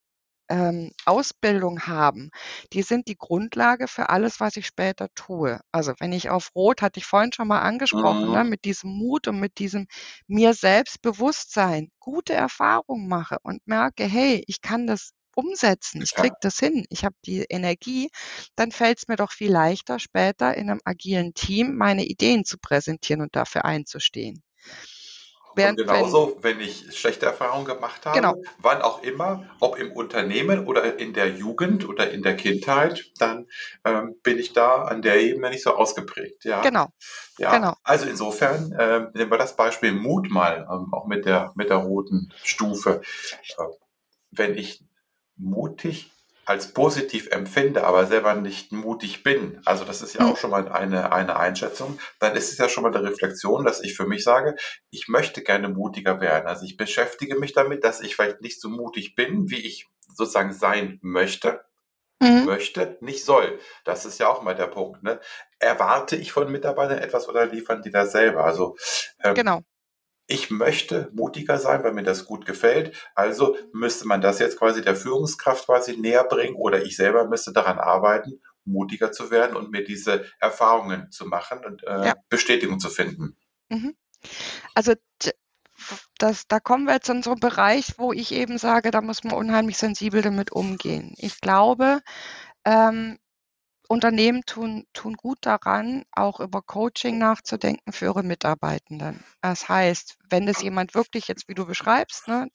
ähm, Ausbildung haben, die sind die Grundlage für alles, was ich später tue. Also wenn ich auf Rot, hatte ich vorhin schon mal angesprochen, ne, mhm. ne, mit diesem Mut und mit diesem mir selbst Bewusstsein gute Erfahrungen mache und merke, hey, ich kann das umsetzen, ich kriege das hin, ich habe die Energie, dann fällt es mir doch viel leichter, später in einem agilen Team meine Ideen zu präsentieren und dafür einzustehen. Während, und genauso, wenn, wenn, ich schlechte Erfahrungen gemacht habe, genau. wann auch immer, ob im Unternehmen oder in der Jugend oder in der Kindheit, dann ähm, bin ich da an der Ebene nicht so ausgeprägt. Ja. Genau. Ja. genau. Also insofern äh, nehmen wir das Beispiel Mut mal, ähm, auch mit der mit der roten Stufe. Äh, wenn ich mutig als positiv empfinde, aber selber nicht mutig bin, also das ist ja auch hm. schon mal eine, eine Einschätzung, dann ist es ja schon mal eine Reflexion, dass ich für mich sage, ich möchte gerne mutiger werden. Also ich beschäftige mich damit, dass ich vielleicht nicht so mutig bin, wie ich sozusagen sein möchte, mhm. möchte, nicht soll. Das ist ja auch mal der Punkt. Ne? Erwarte ich von Mitarbeitern etwas oder liefern die das selber? Also ähm, genau ich möchte mutiger sein, weil mir das gut gefällt. Also müsste man das jetzt quasi der Führungskraft quasi näher bringen oder ich selber müsste daran arbeiten, mutiger zu werden und mir diese Erfahrungen zu machen und äh, ja. Bestätigung zu finden. Mhm. Also das, da kommen wir jetzt in so einen Bereich, wo ich eben sage, da muss man unheimlich sensibel damit umgehen. Ich glaube, ähm, Unternehmen tun, tun gut daran, auch über Coaching nachzudenken für ihre Mitarbeitenden. Das heißt, wenn das jemand wirklich jetzt, wie du beschreibst, ne,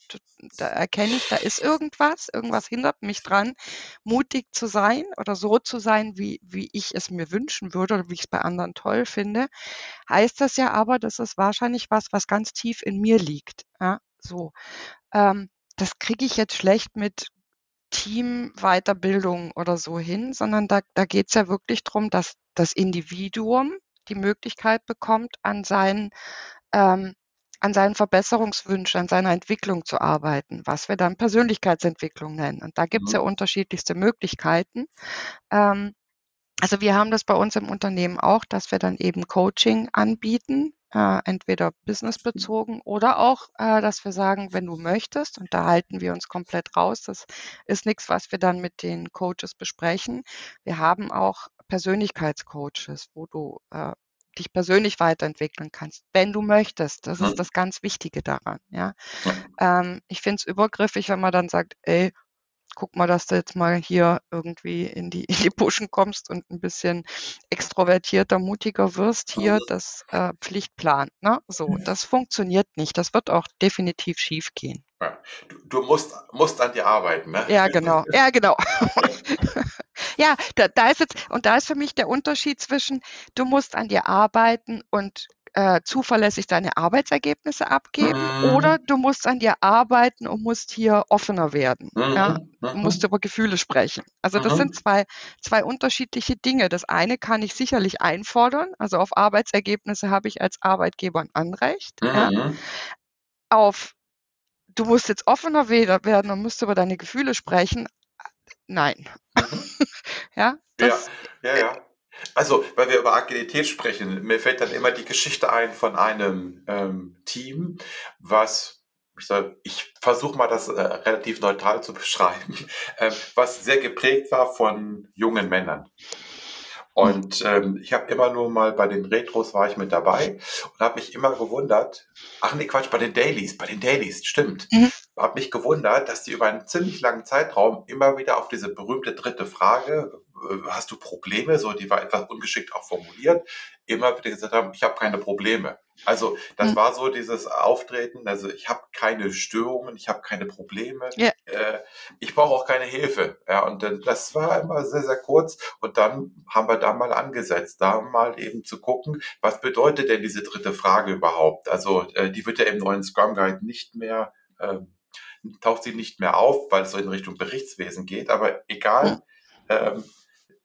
da erkenne ich, da ist irgendwas, irgendwas hindert mich dran, mutig zu sein oder so zu sein, wie, wie ich es mir wünschen würde oder wie ich es bei anderen toll finde, heißt das ja aber, das ist wahrscheinlich was, was ganz tief in mir liegt. Ja, so. Ähm, das kriege ich jetzt schlecht mit Teamweiterbildung oder so hin, sondern da, da geht es ja wirklich darum, dass das Individuum die Möglichkeit bekommt, an seinen, ähm, an seinen Verbesserungswünschen, an seiner Entwicklung zu arbeiten, was wir dann Persönlichkeitsentwicklung nennen. Und da gibt es ja mhm. unterschiedlichste Möglichkeiten. Ähm, also wir haben das bei uns im Unternehmen auch, dass wir dann eben Coaching anbieten, äh, entweder businessbezogen oder auch, äh, dass wir sagen, wenn du möchtest, und da halten wir uns komplett raus, das ist nichts, was wir dann mit den Coaches besprechen. Wir haben auch Persönlichkeitscoaches, wo du äh, dich persönlich weiterentwickeln kannst, wenn du möchtest. Das ist Mhm. das ganz Wichtige daran, ja. Ja. Ähm, ich finde es übergriffig, wenn man dann sagt: „Ey, guck mal, dass du jetzt mal hier irgendwie in die in die Puschen kommst und ein bisschen extrovertierter, mutiger wirst hier, das, äh, Pflichtplan“, ne? So, das funktioniert nicht. Das wird auch definitiv schiefgehen. Ja. Du du musst musst an dir arbeiten, ne? Ja, genau. Ja, genau. Ja, da da ist jetzt und da ist für mich der Unterschied zwischen, du musst an dir arbeiten und, äh, zuverlässig deine Arbeitsergebnisse abgeben oder Mhm. du musst an dir arbeiten und musst hier offener werden, ja? Mhm. Du musst Mhm. über Gefühle sprechen. Also, das Mhm. sind zwei zwei unterschiedliche Dinge. Das eine kann ich sicherlich einfordern, also, auf Arbeitsergebnisse habe ich als Arbeitgeber 'n Anrecht, ja? Mhm. Auf du musst jetzt offener werden und musst über deine Gefühle sprechen, nein. Mhm. Ja, Ja, das ja, äh ja. Also, weil wir über Agilität sprechen, mir fällt dann immer die Geschichte ein von einem, ähm, Team, was ich sage ich versuche mal, das, äh, relativ neutral zu beschreiben, ähm, was sehr geprägt war von jungen Männern. Und, ähm, ich habe immer nur mal bei den Retros war ich mit dabei und habe mich immer gewundert ach ne, Quatsch, bei den Dailies, bei den Dailies, stimmt. Mhm. Habe mich gewundert, dass die über einen ziemlich langen Zeitraum immer wieder auf diese berühmte dritte Frage, äh: „Hast du Probleme?“ So, die war etwas ungeschickt auch formuliert, immer wieder gesagt haben: „Ich habe keine Probleme.“ Also, das Mhm. war so dieses Auftreten, also: „Ich habe keine Störungen, ich habe keine Probleme, Ja. äh, ich brauche auch keine Hilfe.“ Ja, und dann das war immer sehr, sehr kurz und dann haben wir da mal angesetzt, da mal eben zu gucken, was bedeutet denn diese dritte Frage überhaupt? Also, äh, die wird ja im neuen Scrum Guide nicht mehr ähm, taucht sie nicht mehr auf, weil es so in Richtung Berichtswesen geht, aber egal, ähm,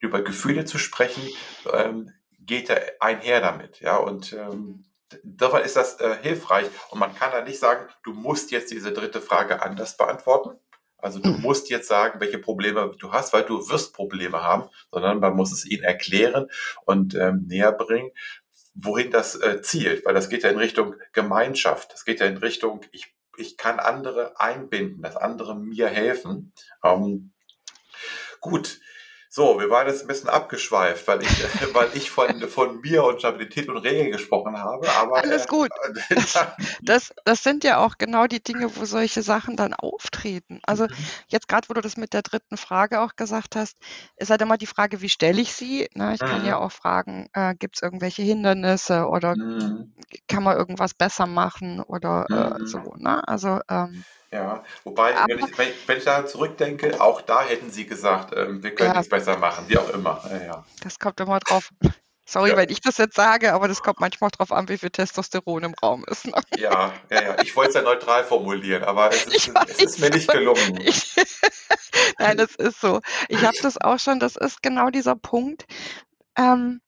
über Gefühle zu sprechen, ähm, geht ja einher damit, ja, und, ähm, d dabei ist das, äh, hilfreich und man kann da nicht sagen: „Du musst jetzt diese dritte Frage anders beantworten.“ Also, du Mhm. musst jetzt sagen, welche Probleme du hast, weil du wirst Probleme haben, sondern man muss es ihnen erklären und, ähm, näherbringen, wohin das, äh, zielt, weil das geht ja in Richtung Gemeinschaft. Das geht ja in Richtung, ich ich kann andere einbinden, dass andere mir helfen. Ähm gut. So, wir waren jetzt 'n bisschen abgeschweift, weil ich weil ich von von mir und Stabilität und Regeln gesprochen habe, aber, Alles äh, gut. Das dann das das sind ja auch genau die Dinge, wo solche Sachen dann auftreten. Also, Mhm. jetzt grad, wo du das mit der dritten Frage auch gesagt hast, ist halt immer die Frage, wie stelle ich sie, ne? Ich kann ja Mhm. auch fragen, äh, gibt's irgendwelche Hindernisse oder Mhm. kann man irgendwas besser machen oder, äh, so, Mhm. ne? Also, ähm Ja, wobei, wenn ich wenn ich wenn ich daran zurückdenke, auch da hätten sie gesagt, ähm: „Wir können Ja. nix besser machen“, wie auch immer. Ja, ja. Das kommt immer drauf sorry, Ja. wenn ich das jetzt sage, aber das kommt manchmal drauf an, wie viel Testosteron im Raum ist, ne? Ja, ja, ja. Ich wollte es ja neutral formulieren, aber es ist es ist mir nicht gelungen. ich nein, das ist so. Ich habe das auch schon das ist genau dieser Punkt. Ähm,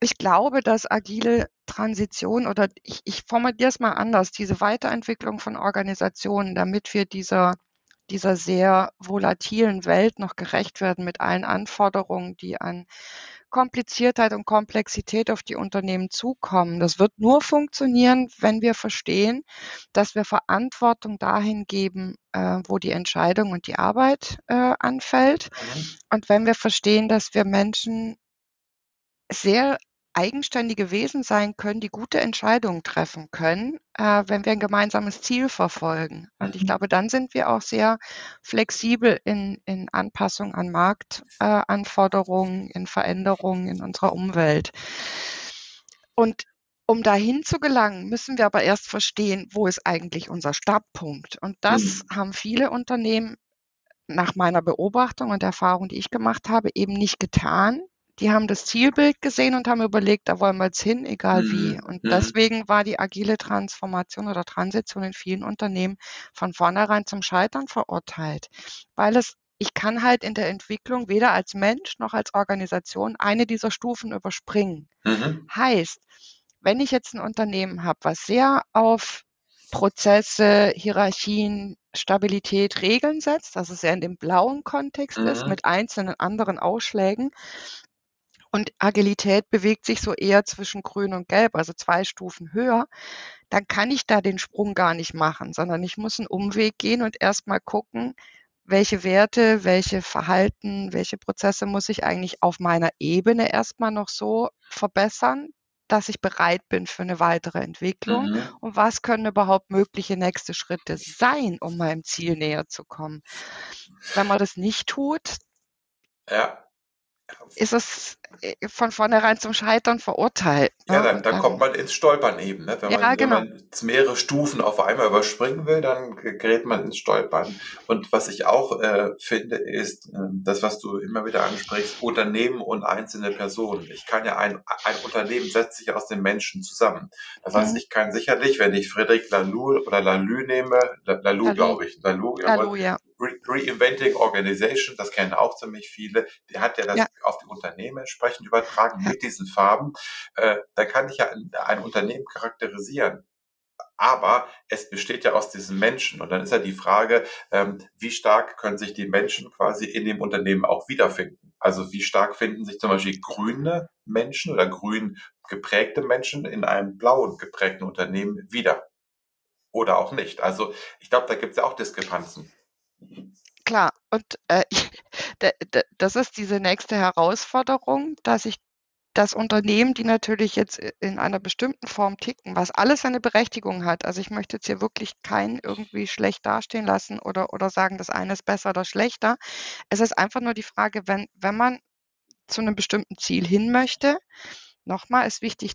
ich glaube, dass agile Transition oder ich ich formuliere es mal anders, diese Weiterentwicklung von Organisationen, damit wir dieser dieser sehr volatilen Welt noch gerecht werden mit allen Anforderungen, die an Kompliziertheit und Komplexität auf die Unternehmen zukommen. Das wird nur funktionieren, wenn wir verstehen, dass wir Verantwortung dahin geben, äh, wo die Entscheidung und die Arbeit, äh, anfällt. Mhm. Und wenn wir verstehen, dass wir Menschen sehr eigenständige Wesen sein können, die gute Entscheidungen treffen können, äh, wenn wir 'n gemeinsames Ziel verfolgen. Und ich Mhm. glaube, dann sind wir auch sehr flexibel in in Anpassung an Markt äh, in Veränderungen in unserer Umwelt. Und um dahin zu gelangen, müssen wir aber erst verstehen, wo ist eigentlich unser Startpunkt? Und das Mhm. haben viele Unternehmen nach meiner Beobachtung und Erfahrung, die ich gemacht habe, eben nicht getan. Die haben das Zielbild gesehen und haben überlegt: „Da wollen wir jetzt hin, egal wie.“ Mhm. Und Mhm. deswegen war die agile Transformation oder Transition in vielen Unternehmen von vornherein zum Scheitern verurteilt, weil es ich kann halt in der Entwicklung weder als Mensch noch als Organisation eine dieser Stufen überspringen. Mhm. Heißt, wenn ich jetzt 'n Unternehmen habe, was sehr auf Prozesse, Hierarchien, Stabilität, Regeln setzt, dass es sehr in dem blauen Kontext ist Mhm. mit einzelnen anderen Ausschlägen und Agilität bewegt sich so eher zwischen grün und gelb, also 2 Stufen höher, dann kann ich da den Sprung gar nicht machen, sondern ich muss 'n Umweg gehen und erst mal gucken, welche Werte, welche Verhalten, welche Prozesse muss ich eigentlich auf meiner Ebene erst mal noch so verbessern, dass ich bereit bin für eine weitere Entwicklung Mhm. und was können überhaupt mögliche nächste Schritte sein, um meinem Ziel näher zu kommen. Wenn man das nicht tut, Ja. Ist es äh, von vornherein zum Scheitern verurteilt. Ja, Ne? dann, dann kommt man ins Stolpern eben. Ne? Wenn, ja, man, wenn genau. man jetzt mehrere Stufen auf einmal überspringen will, dann gerät man ins Stolpern. Und was ich auch äh, finde, ist äh, das, was du immer wieder ansprichst, Unternehmen und einzelne Personen. Ich kann ja ein, ein Unternehmen setzt sich aus den Menschen zusammen. Das heißt, Mhm. ich kann sicherlich, wenn ich Friedrich Laloux oder Lalou nehme, La- Lalou, glaube ich, Lalou, ja, Hallo, ja. Re Reinventing Organization, das kennen auch ziemlich viele, der hat ja das Ja. auf die Unternehmen entsprechend übertragen Ja. mit diesen Farben. Äh, da kann ich ja ein, ein Unternehmen charakterisieren. Aber es besteht ja aus diesen Menschen. Und dann ist ja die Frage, ähm, wie stark können sich die Menschen quasi in dem Unternehmen auch wiederfinden? Also wie stark finden sich zum Beispiel grüne Menschen oder grün geprägte Menschen in einem blauen geprägten Unternehmen wieder? Oder auch nicht. Also ich glaube, da gibt es ja auch Diskrepanzen. Klar, und äh, da- da- das ist diese nächste Herausforderung, dass ich das Unternehmen, die natürlich jetzt in einer bestimmten Form ticken, was alles seine Berechtigung hat. Also ich möchte jetzt hier wirklich keinen irgendwie schlecht dastehen lassen oder, oder sagen, das eine ist besser oder schlechter. Es ist einfach nur die Frage, wenn, wenn man zu einem bestimmten Ziel hin möchte, nochmal ist wichtig,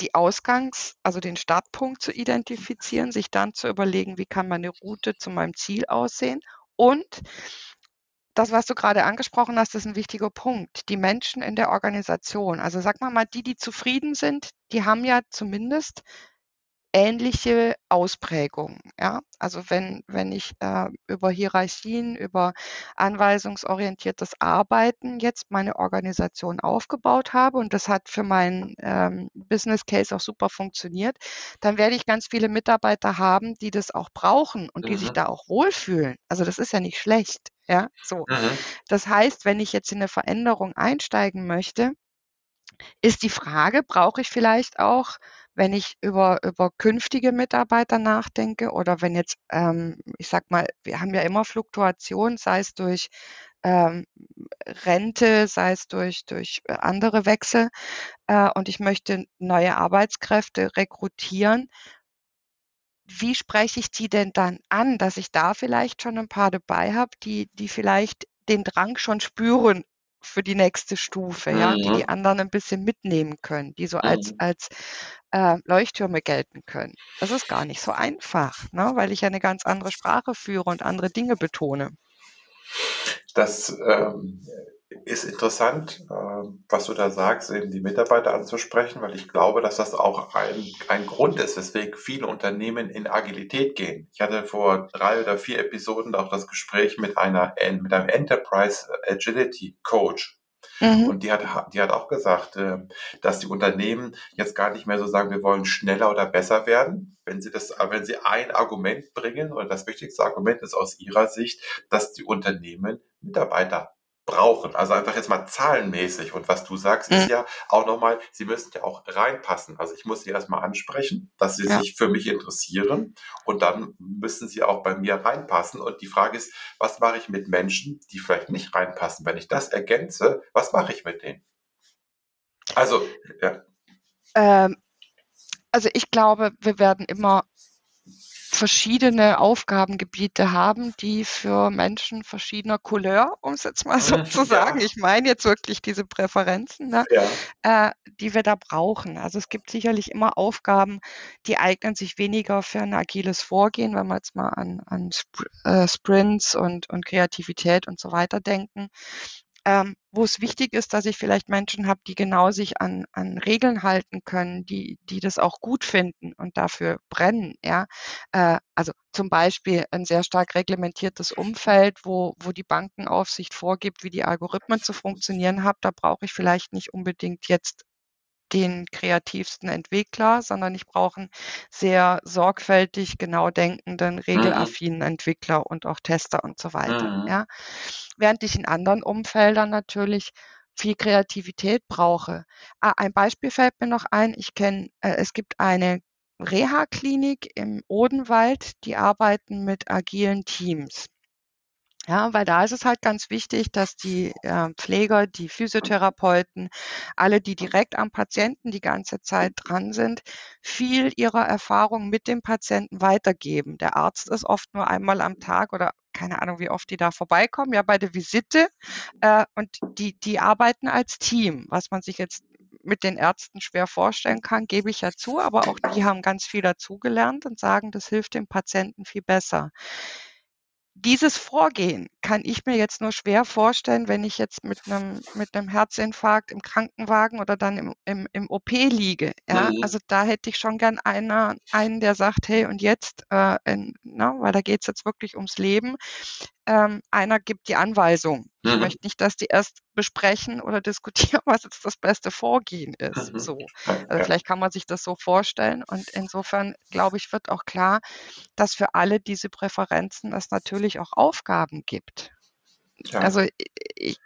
die Ausgangs-, also den Startpunkt zu identifizieren, sich dann zu überlegen, wie kann meine Route zu meinem Ziel aussehen und das, was du gerade angesprochen hast, ist ein wichtiger Punkt. Die Menschen in der Organisation, also sag mal mal, die, die zufrieden sind, die haben ja zumindest ähnliche Ausprägungen. Ja? Also wenn, wenn ich äh, über Hierarchien, über anweisungsorientiertes Arbeiten jetzt meine Organisation aufgebaut habe und das hat für meinen ähm, Business Case auch super funktioniert, dann werde ich ganz viele Mitarbeiter haben, die das auch brauchen und die sich Mhm. da auch wohlfühlen. Also das ist ja nicht schlecht. Ja, so. Mhm. Das heißt, wenn ich jetzt in eine Veränderung einsteigen möchte, ist die Frage, brauche ich vielleicht auch, wenn ich über, über künftige Mitarbeiter nachdenke oder wenn jetzt, ähm, ich sag mal, wir haben ja immer Fluktuation, sei es durch ähm, Rente, sei es durch, durch äh, andere Wechsel, äh, und ich möchte neue Arbeitskräfte rekrutieren. Wie spreche ich die denn dann an, dass ich da vielleicht schon ein paar dabei habe, die, die vielleicht den Drang schon spüren für die nächste Stufe, ja, die die Mhm. anderen ein bisschen mitnehmen können, die so als, Mhm. als äh, Leuchttürme gelten können. Das ist gar nicht so einfach, ne, weil ich ja eine ganz andere Sprache führe und andere Dinge betone. Das ähm, ist interessant, ähm, was du da sagst, eben die Mitarbeiter anzusprechen, weil ich glaube, dass das auch ein, ein Grund ist, weswegen viele Unternehmen in Agilität gehen. Ich hatte vor drei oder vier Episoden auch das Gespräch mit einer mit einem Enterprise Agility Coach. Mhm. Und die hat, die hat auch gesagt, äh, dass die Unternehmen jetzt gar nicht mehr so sagen, wir wollen schneller oder besser werden. Wenn sie das, wenn sie ein Argument bringen, und das wichtigste Argument ist aus ihrer Sicht, dass die Unternehmen Mitarbeiter brauchen. Also einfach jetzt mal zahlenmäßig. Und was du sagst, ist Mhm. ja auch nochmal, sie müssen ja auch reinpassen. Also ich muss sie erstmal ansprechen, dass sie Ja. sich für mich interessieren. Und dann müssen sie auch bei mir reinpassen. Und die Frage ist, was mache ich mit Menschen, die vielleicht nicht reinpassen? Wenn ich das ergänze, was mache ich mit denen? Also, ja. Ähm, also ich glaube, wir werden immer verschiedene Aufgabengebiete haben, die für Menschen verschiedener Couleur, um es jetzt mal so Mhm, zu sagen, ja. ich meine jetzt wirklich diese Präferenzen, ne, Ja. äh, die wir da brauchen. Also es gibt sicherlich immer Aufgaben, die eignen sich weniger für ein agiles Vorgehen, wenn wir jetzt mal an, an äh, Sprints und, und Kreativität und so weiter denken. Ähm, wo es wichtig ist, dass ich vielleicht Menschen habe, die genau sich an, an Regeln halten können, die, die das auch gut finden und dafür brennen, ja. Äh, also zum Beispiel ein sehr stark reglementiertes Umfeld, wo, wo die Bankenaufsicht vorgibt, wie die Algorithmen zu funktionieren haben. Da brauche ich vielleicht nicht unbedingt jetzt den kreativsten Entwickler, sondern ich brauche einen sehr sorgfältig, genau denkenden, Mhm. regelaffinen Entwickler und auch Tester und so weiter, Mhm. ja. Während ich in anderen Umfeldern natürlich viel Kreativität brauche. Ah, ein Beispiel fällt mir noch ein. Ich kenne, äh, es gibt eine Reha-Klinik im Odenwald, die arbeiten mit agilen Teams. Ja, weil da ist es halt ganz wichtig, dass die äh, Pfleger, die Physiotherapeuten, alle, die direkt am Patienten die ganze Zeit dran sind, viel ihrer Erfahrung mit dem Patienten weitergeben. Der Arzt ist oft nur einmal am Tag oder keine Ahnung, wie oft die da vorbeikommen, ja, bei der Visite. Äh, und die, die arbeiten als Team, was man sich jetzt mit den Ärzten schwer vorstellen kann, gebe ich ja zu, aber auch die haben ganz viel dazugelernt und sagen, das hilft dem Patienten viel besser dieses Vorgehen kann ich mir jetzt nur schwer vorstellen, wenn ich jetzt mit einem mit 'nem Herzinfarkt im Krankenwagen oder dann im im im OP liege, ja? Mhm. Also, da hätte ich schon gern einer einen, der sagt: „Hey, und jetzt, äh, in“ ne, weil da geht's jetzt wirklich ums Leben. Ähm, einer gibt die Anweisung. Ich Mhm. möchte nicht, dass die erst besprechen oder diskutieren, was jetzt das beste Vorgehen ist, Mhm. so. Also, vielleicht kann man sich das so vorstellen und insofern, glaube ich, wird auch klar, dass für alle diese Präferenzen es natürlich auch Aufgaben gibt. Ja. Also, i i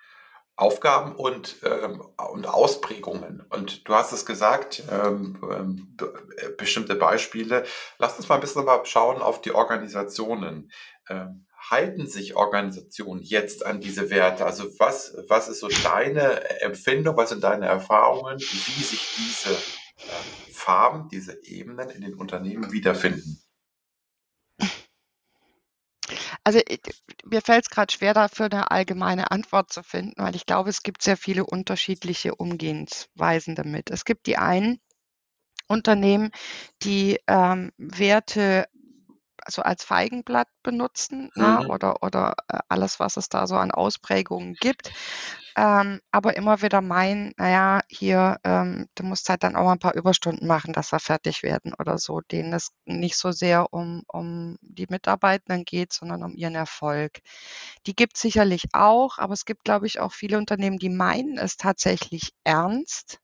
Aufgaben und, ähm, und Ausprägungen. Und du hast es gesagt, ähm, ähm, äh, bestimmte Beispiele. Lass uns mal ein bisschen mal schauen auf die Organisationen. Ähm, halten sich Organisationen jetzt an diese Werte? Also was was ist so deine Empfindung, was sind deine Erfahrungen, wie sich diese, ähm, Farben, diese Ebenen in den Unternehmen wiederfinden? Also, d mir fällt's grad schwer, dafür 'ne allgemeine Antwort zu finden, weil ich glaube, es gibt sehr viele unterschiedliche Umgehensweisen damit. Es gibt die einen Unternehmen, die, ähm, Werte so als Feigenblatt benutzen, ne, Mhm. oder oder, äh, alles, was es da so an Ausprägungen gibt, ähm, aber immer wieder meinen: „Na ja, hier, ähm, du musst halt dann auch mal 'n paar Überstunden machen, dass wir fertig werden“ oder so, denen es nicht so sehr um um die Mitarbeitenden geht, sondern um ihren Erfolg. Die gibt's sicherlich auch, aber es gibt, glaube ich, auch viele Unternehmen, die meinen es tatsächlich ernst,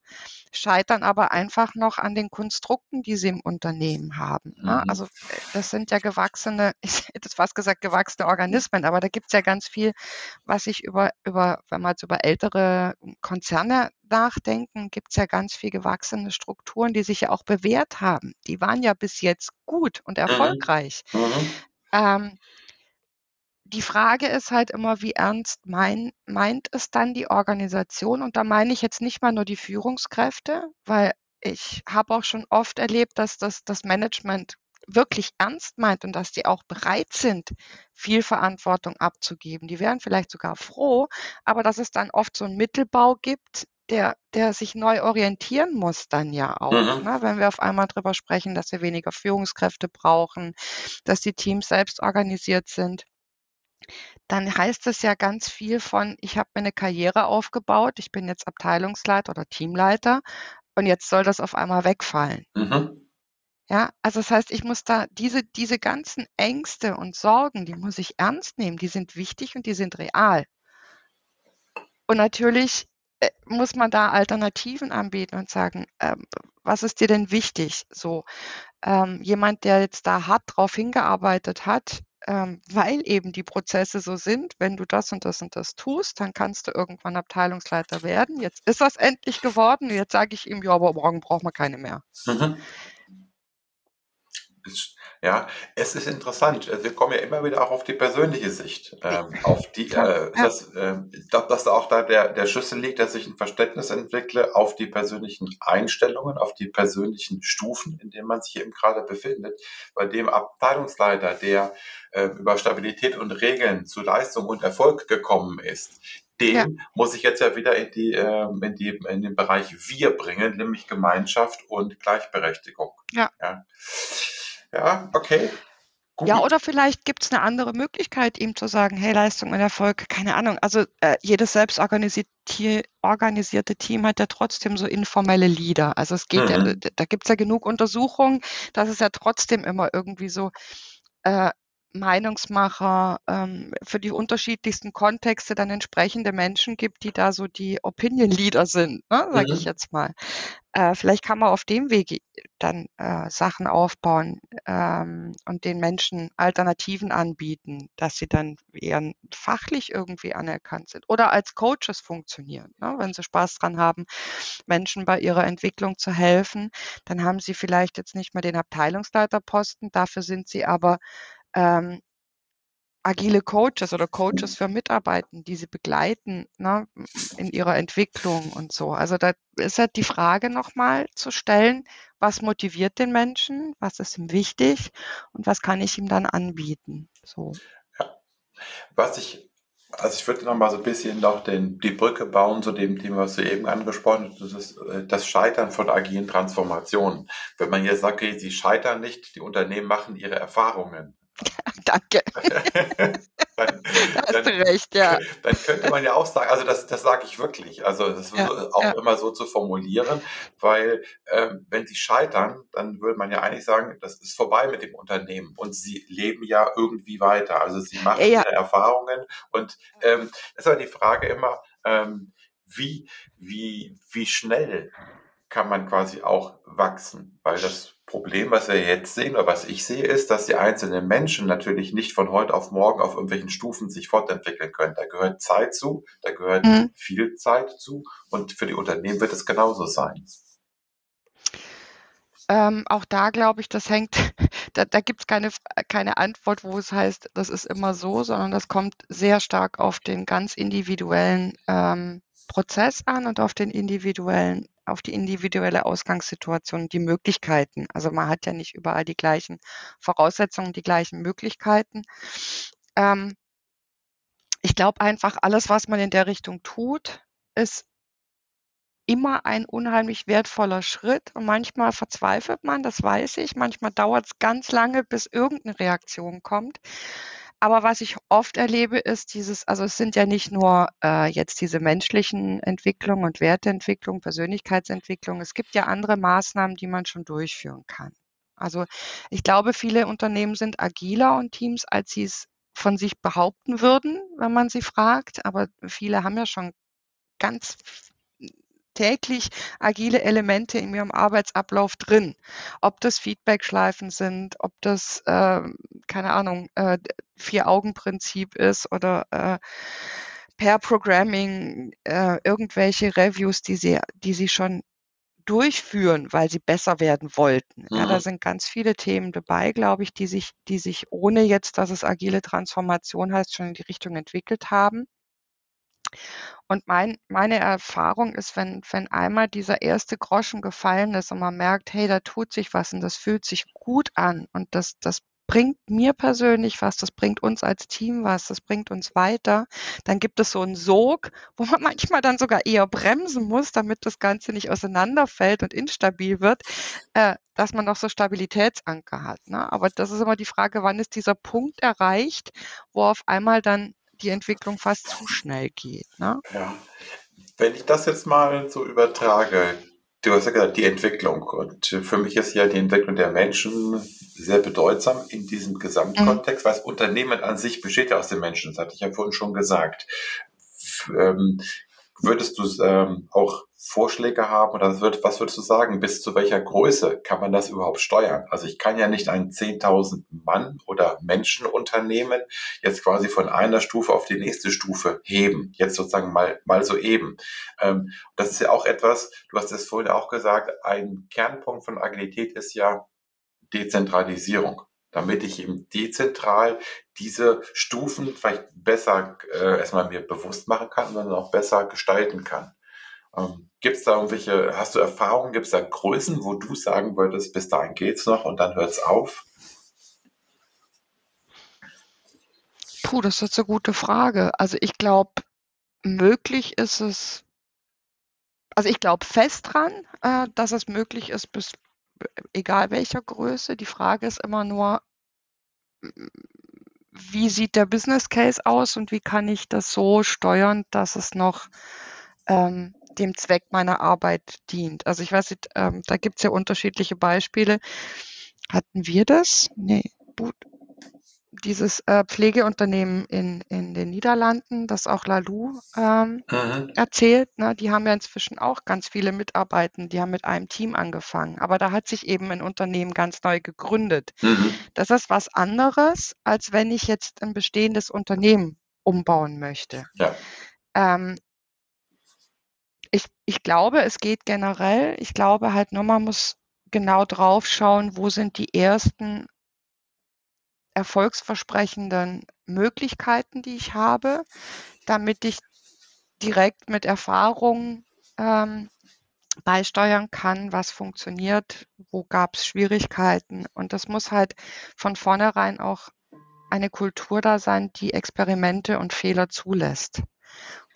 scheitern aber einfach noch an den Konstrukten, die sie im Unternehmen haben, ne? Mhm. Also, das sind ja gewachsene ich hätte fast gesagt, gewachsene Organismen, aber da gibt's ja ganz viel, was sich über über wenn wir jetzt über ältere Konzerne nachdenken, gibt's ja ganz viel gewachsene Strukturen, die sich ja auch bewährt haben. Die waren ja bis jetzt gut und Mhm. erfolgreich. Mhm. Ähm die Frage ist halt immer, wie ernst mein meint es dann die Organisation? Und da meine ich jetzt nicht mal nur die Führungskräfte, weil ich habe auch schon oft erlebt, dass das das Management wirklich ernst meint und dass die auch bereit sind, viel Verantwortung abzugeben. Die wären vielleicht sogar froh, aber dass es dann oft so 'n Mittelbau gibt, der der sich neu orientieren muss dann ja auch, Mhm. ne? Wenn wir auf einmal drüber sprechen, dass wir weniger Führungskräfte brauchen, dass die Teams selbst organisiert sind. Dann heißt es ja ganz viel von: „Ich habe mir 'ne Karriere aufgebaut, ich bin jetzt Abteilungsleiter oder Teamleiter und jetzt soll das auf einmal wegfallen.“ Mhm. Ja, also das heißt, ich muss da diese diese ganzen Ängste und Sorgen, die muss ich ernst nehmen, die sind wichtig und die sind real. Und natürlich, äh, muss man da Alternativen anbieten und sagen, ähm: „Was ist dir denn wichtig?“ So, ähm, jemand, der jetzt da hart drauf hingearbeitet hat, ähm, weil eben die Prozesse so sind, wenn du das und das und das tust, dann kannst du irgendwann Abteilungsleiter werden. Jetzt ist er's endlich geworden. Jetzt sage ich ihm: „Ja, aber morgen brauchen wir keine mehr.“ Mhm. Ja, es ist interessant. Äh, wir kommen ja immer wieder auch auf die persönliche Sicht, ähm, auf die, äh, ja. das, ich glaube, dass da auch da der der Schlüssel liegt, dass ich 'n Verständnis entwickle auf die persönlichen Einstellungen, auf die persönlichen Stufen, in denen man sich eben grade befindet. Bei dem Abteilungsleiter, der, äh, über Stabilität und Regeln zu Leistung und Erfolg gekommen ist, Ja. den muss ich jetzt ja wieder in die, ähm in die in den Bereich Wir bringen, nämlich Gemeinschaft und Gleichberechtigung, Ja. ja. Ja, okay, Ja, gut. oder vielleicht gibt's 'ne andere Möglichkeit, ihm zu sagen: „Hey, Leistung und Erfolg“ keine Ahnung. Also, äh, jedes tie organisierte Team hat ja trotzdem so informelle Leader. Also, es geht ja Mhm. d da gibt's ja genug Untersuchungen, dass es ja trotzdem immer irgendwie so, äh, Meinungsmacher, ähm, für die unterschiedlichsten Kontexte dann entsprechende Menschen gibt, die da so die Opinion Leader sind, ne, sage ich Mhm. jetzt mal. Äh, vielleicht kann man auf dem Wege dann, äh, Sachen aufbauen, ähm, und den Menschen Alternativen anbieten, dass sie dann eher fachlich irgendwie anerkannt sind oder als Coaches funktionieren, ne? Wenn sie Spaß dran haben, Menschen bei ihrer Entwicklung zu helfen, dann haben sie vielleicht jetzt nicht mehr den Abteilungsleiterposten, dafür sind sie aber, ähm agile Coaches oder Coaches für Mitarbeitenden, die sie begleiten ne, in ihrer Entwicklung und so. Also da ist halt die Frage nochmal zu stellen, was motiviert den Menschen, was ist ihm wichtig und was kann ich ihm dann anbieten. So. Ja. Was ich also ich würde noch mal so ein bisschen noch den, die Brücke bauen zu dem Thema, was du eben angesprochen hast, das ist äh, das Scheitern von agilen Transformationen. Wenn man jetzt sagt, okay, sie scheitern nicht, die Unternehmen machen ihre Erfahrungen. Danke. dann, da hast dann, du recht, ja. Dann könnte man ja auch sagen, also das, das sage ich wirklich, also das ja, auch ja. immer so zu formulieren, weil ähm, wenn sie scheitern, dann würde man ja eigentlich sagen, das ist vorbei mit dem Unternehmen und sie leben ja irgendwie weiter. Also sie machen ja, Erfahrungen und ähm, das ist aber die Frage immer, ähm, wie, wie, wie schnell kann man quasi auch wachsen. Weil das Problem, was wir jetzt sehen oder was ich sehe, ist, dass die einzelnen Menschen natürlich nicht von heute auf morgen auf irgendwelchen Stufen sich fortentwickeln können. Da gehört Zeit zu, da gehört mhm. viel Zeit zu und für die Unternehmen wird es genauso sein. Ähm, auch da glaube ich, das hängt, da, da gibt es keine, keine Antwort, wo es heißt, das ist immer so, sondern das kommt sehr stark auf den ganz individuellen ähm, Prozess an und auf den individuellen auf die individuelle Ausgangssituation, die Möglichkeiten. Also man hat ja nicht überall die gleichen Voraussetzungen, die gleichen Möglichkeiten. Ähm, ich glaube einfach, alles, was man in der Richtung tut, ist immer ein unheimlich wertvoller Schritt. Und manchmal verzweifelt man, das weiß ich. Manchmal dauert es ganz lange, bis irgendeine Reaktion kommt. Aber was ich oft erlebe, ist dieses, also es sind ja nicht nur äh, jetzt diese menschlichen Entwicklungen und Werteentwicklung, Persönlichkeitsentwicklung. Es gibt ja andere Maßnahmen, die man schon durchführen kann. Also ich glaube, viele Unternehmen sind agiler und Teams, als sie es von sich behaupten würden, wenn man sie fragt. Aber viele haben ja schon ganz täglich agile Elemente in ihrem Arbeitsablauf drin. Ob das Feedback-Schleifen sind, ob das, äh, keine Ahnung, äh, Vier-Augen-Prinzip ist oder äh, per Programming äh, irgendwelche Reviews, die sie, die sie schon durchführen, weil sie besser werden wollten. Mhm. Ja, da mhm. sind ganz viele Themen dabei, glaube ich, die sich, die sich ohne jetzt, dass es agile Transformation heißt, schon in die Richtung entwickelt haben. Und mein meine Erfahrung ist, wenn wenn einmal dieser erste Groschen gefallen ist und man merkt: „Hey, da tut sich was und das fühlt sich gut an und das das bringt mir persönlich was, das bringt uns als Team was, das bringt uns weiter“, dann gibt es so einen Sog, wo man manchmal dann sogar eher bremsen muss, damit das Ganze nicht auseinanderfällt und instabil wird, äh, dass man noch so Stabilitätsanker hat, ne? Aber das ist immer die Frage, wann ist dieser Punkt erreicht, wo auf einmal dann die Entwicklung fast zu schnell geht. Ne? Ja. Wenn ich das jetzt mal so übertrage, du hast ja gesagt, die Entwicklung. Und für mich ist ja die Entwicklung der Menschen sehr bedeutsam in diesem Gesamtkontext, mhm. weil das Unternehmen an sich besteht ja aus den Menschen, das hatte ich ja vorhin schon gesagt. Ähm, würdest du ähm, auch Vorschläge haben oder wird, was würdest du sagen, bis zu welcher Größe kann man das überhaupt steuern? Also ich kann ja nicht ein 10.000 Mann oder Menschenunternehmen jetzt quasi von einer Stufe auf die nächste Stufe heben, jetzt sozusagen mal, mal so eben. Ähm, das ist ja auch etwas, du hast es vorhin auch gesagt, ein Kernpunkt von Agilität ist ja Dezentralisierung damit ich eben dezentral diese Stufen vielleicht besser äh, erstmal mir bewusst machen kann, sondern auch besser gestalten kann. Ähm, gibt es da irgendwelche, hast du Erfahrungen, gibt es da Größen, wo du sagen würdest, bis dahin geht's noch und dann hört es auf? Puh, das ist eine gute Frage. Also ich glaube, möglich ist es, also ich glaube fest dran, äh, dass es möglich ist, bis egal welcher Größe. Die Frage ist immer nur, wie sieht der Business Case aus und wie kann ich das so steuern, dass es noch ähm, dem Zweck meiner Arbeit dient. Also ich weiß nicht, ähm, da gibt es ja unterschiedliche Beispiele. Hatten wir das? Nee, gut. Dieses äh, Pflegeunternehmen in, in den Niederlanden, das auch Lalou ähm, erzählt, ne, die haben ja inzwischen auch ganz viele Mitarbeiter, die haben mit einem Team angefangen. Aber da hat sich eben ein Unternehmen ganz neu gegründet. Mhm. Das ist was anderes, als wenn ich jetzt ein bestehendes Unternehmen umbauen möchte. Ja. Ähm, ich, ich glaube, es geht generell. Ich glaube halt nur, man muss genau drauf schauen, wo sind die ersten erfolgsversprechenden Möglichkeiten, die ich habe, damit ich direkt mit Erfahrung ähm, beisteuern kann, was funktioniert, wo gab es Schwierigkeiten. Und das muss halt von vornherein auch eine Kultur da sein, die Experimente und Fehler zulässt.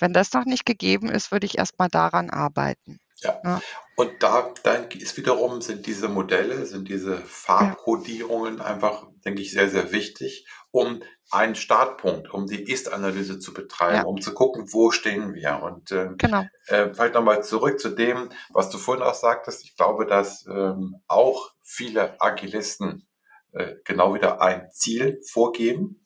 Wenn das noch nicht gegeben ist, würde ich erstmal daran arbeiten. Ja. ja. Und da dann ist wiederum, sind diese Modelle, sind diese Farbkodierungen ja. einfach, denke ich, sehr, sehr wichtig, um einen Startpunkt, um die Ist-Analyse zu betreiben, ja. um zu gucken, wo stehen wir. Und ähm, genau. äh, vielleicht nochmal zurück zu dem, was du vorhin auch sagtest. Ich glaube, dass ähm, auch viele Agilisten äh, genau wieder ein Ziel vorgeben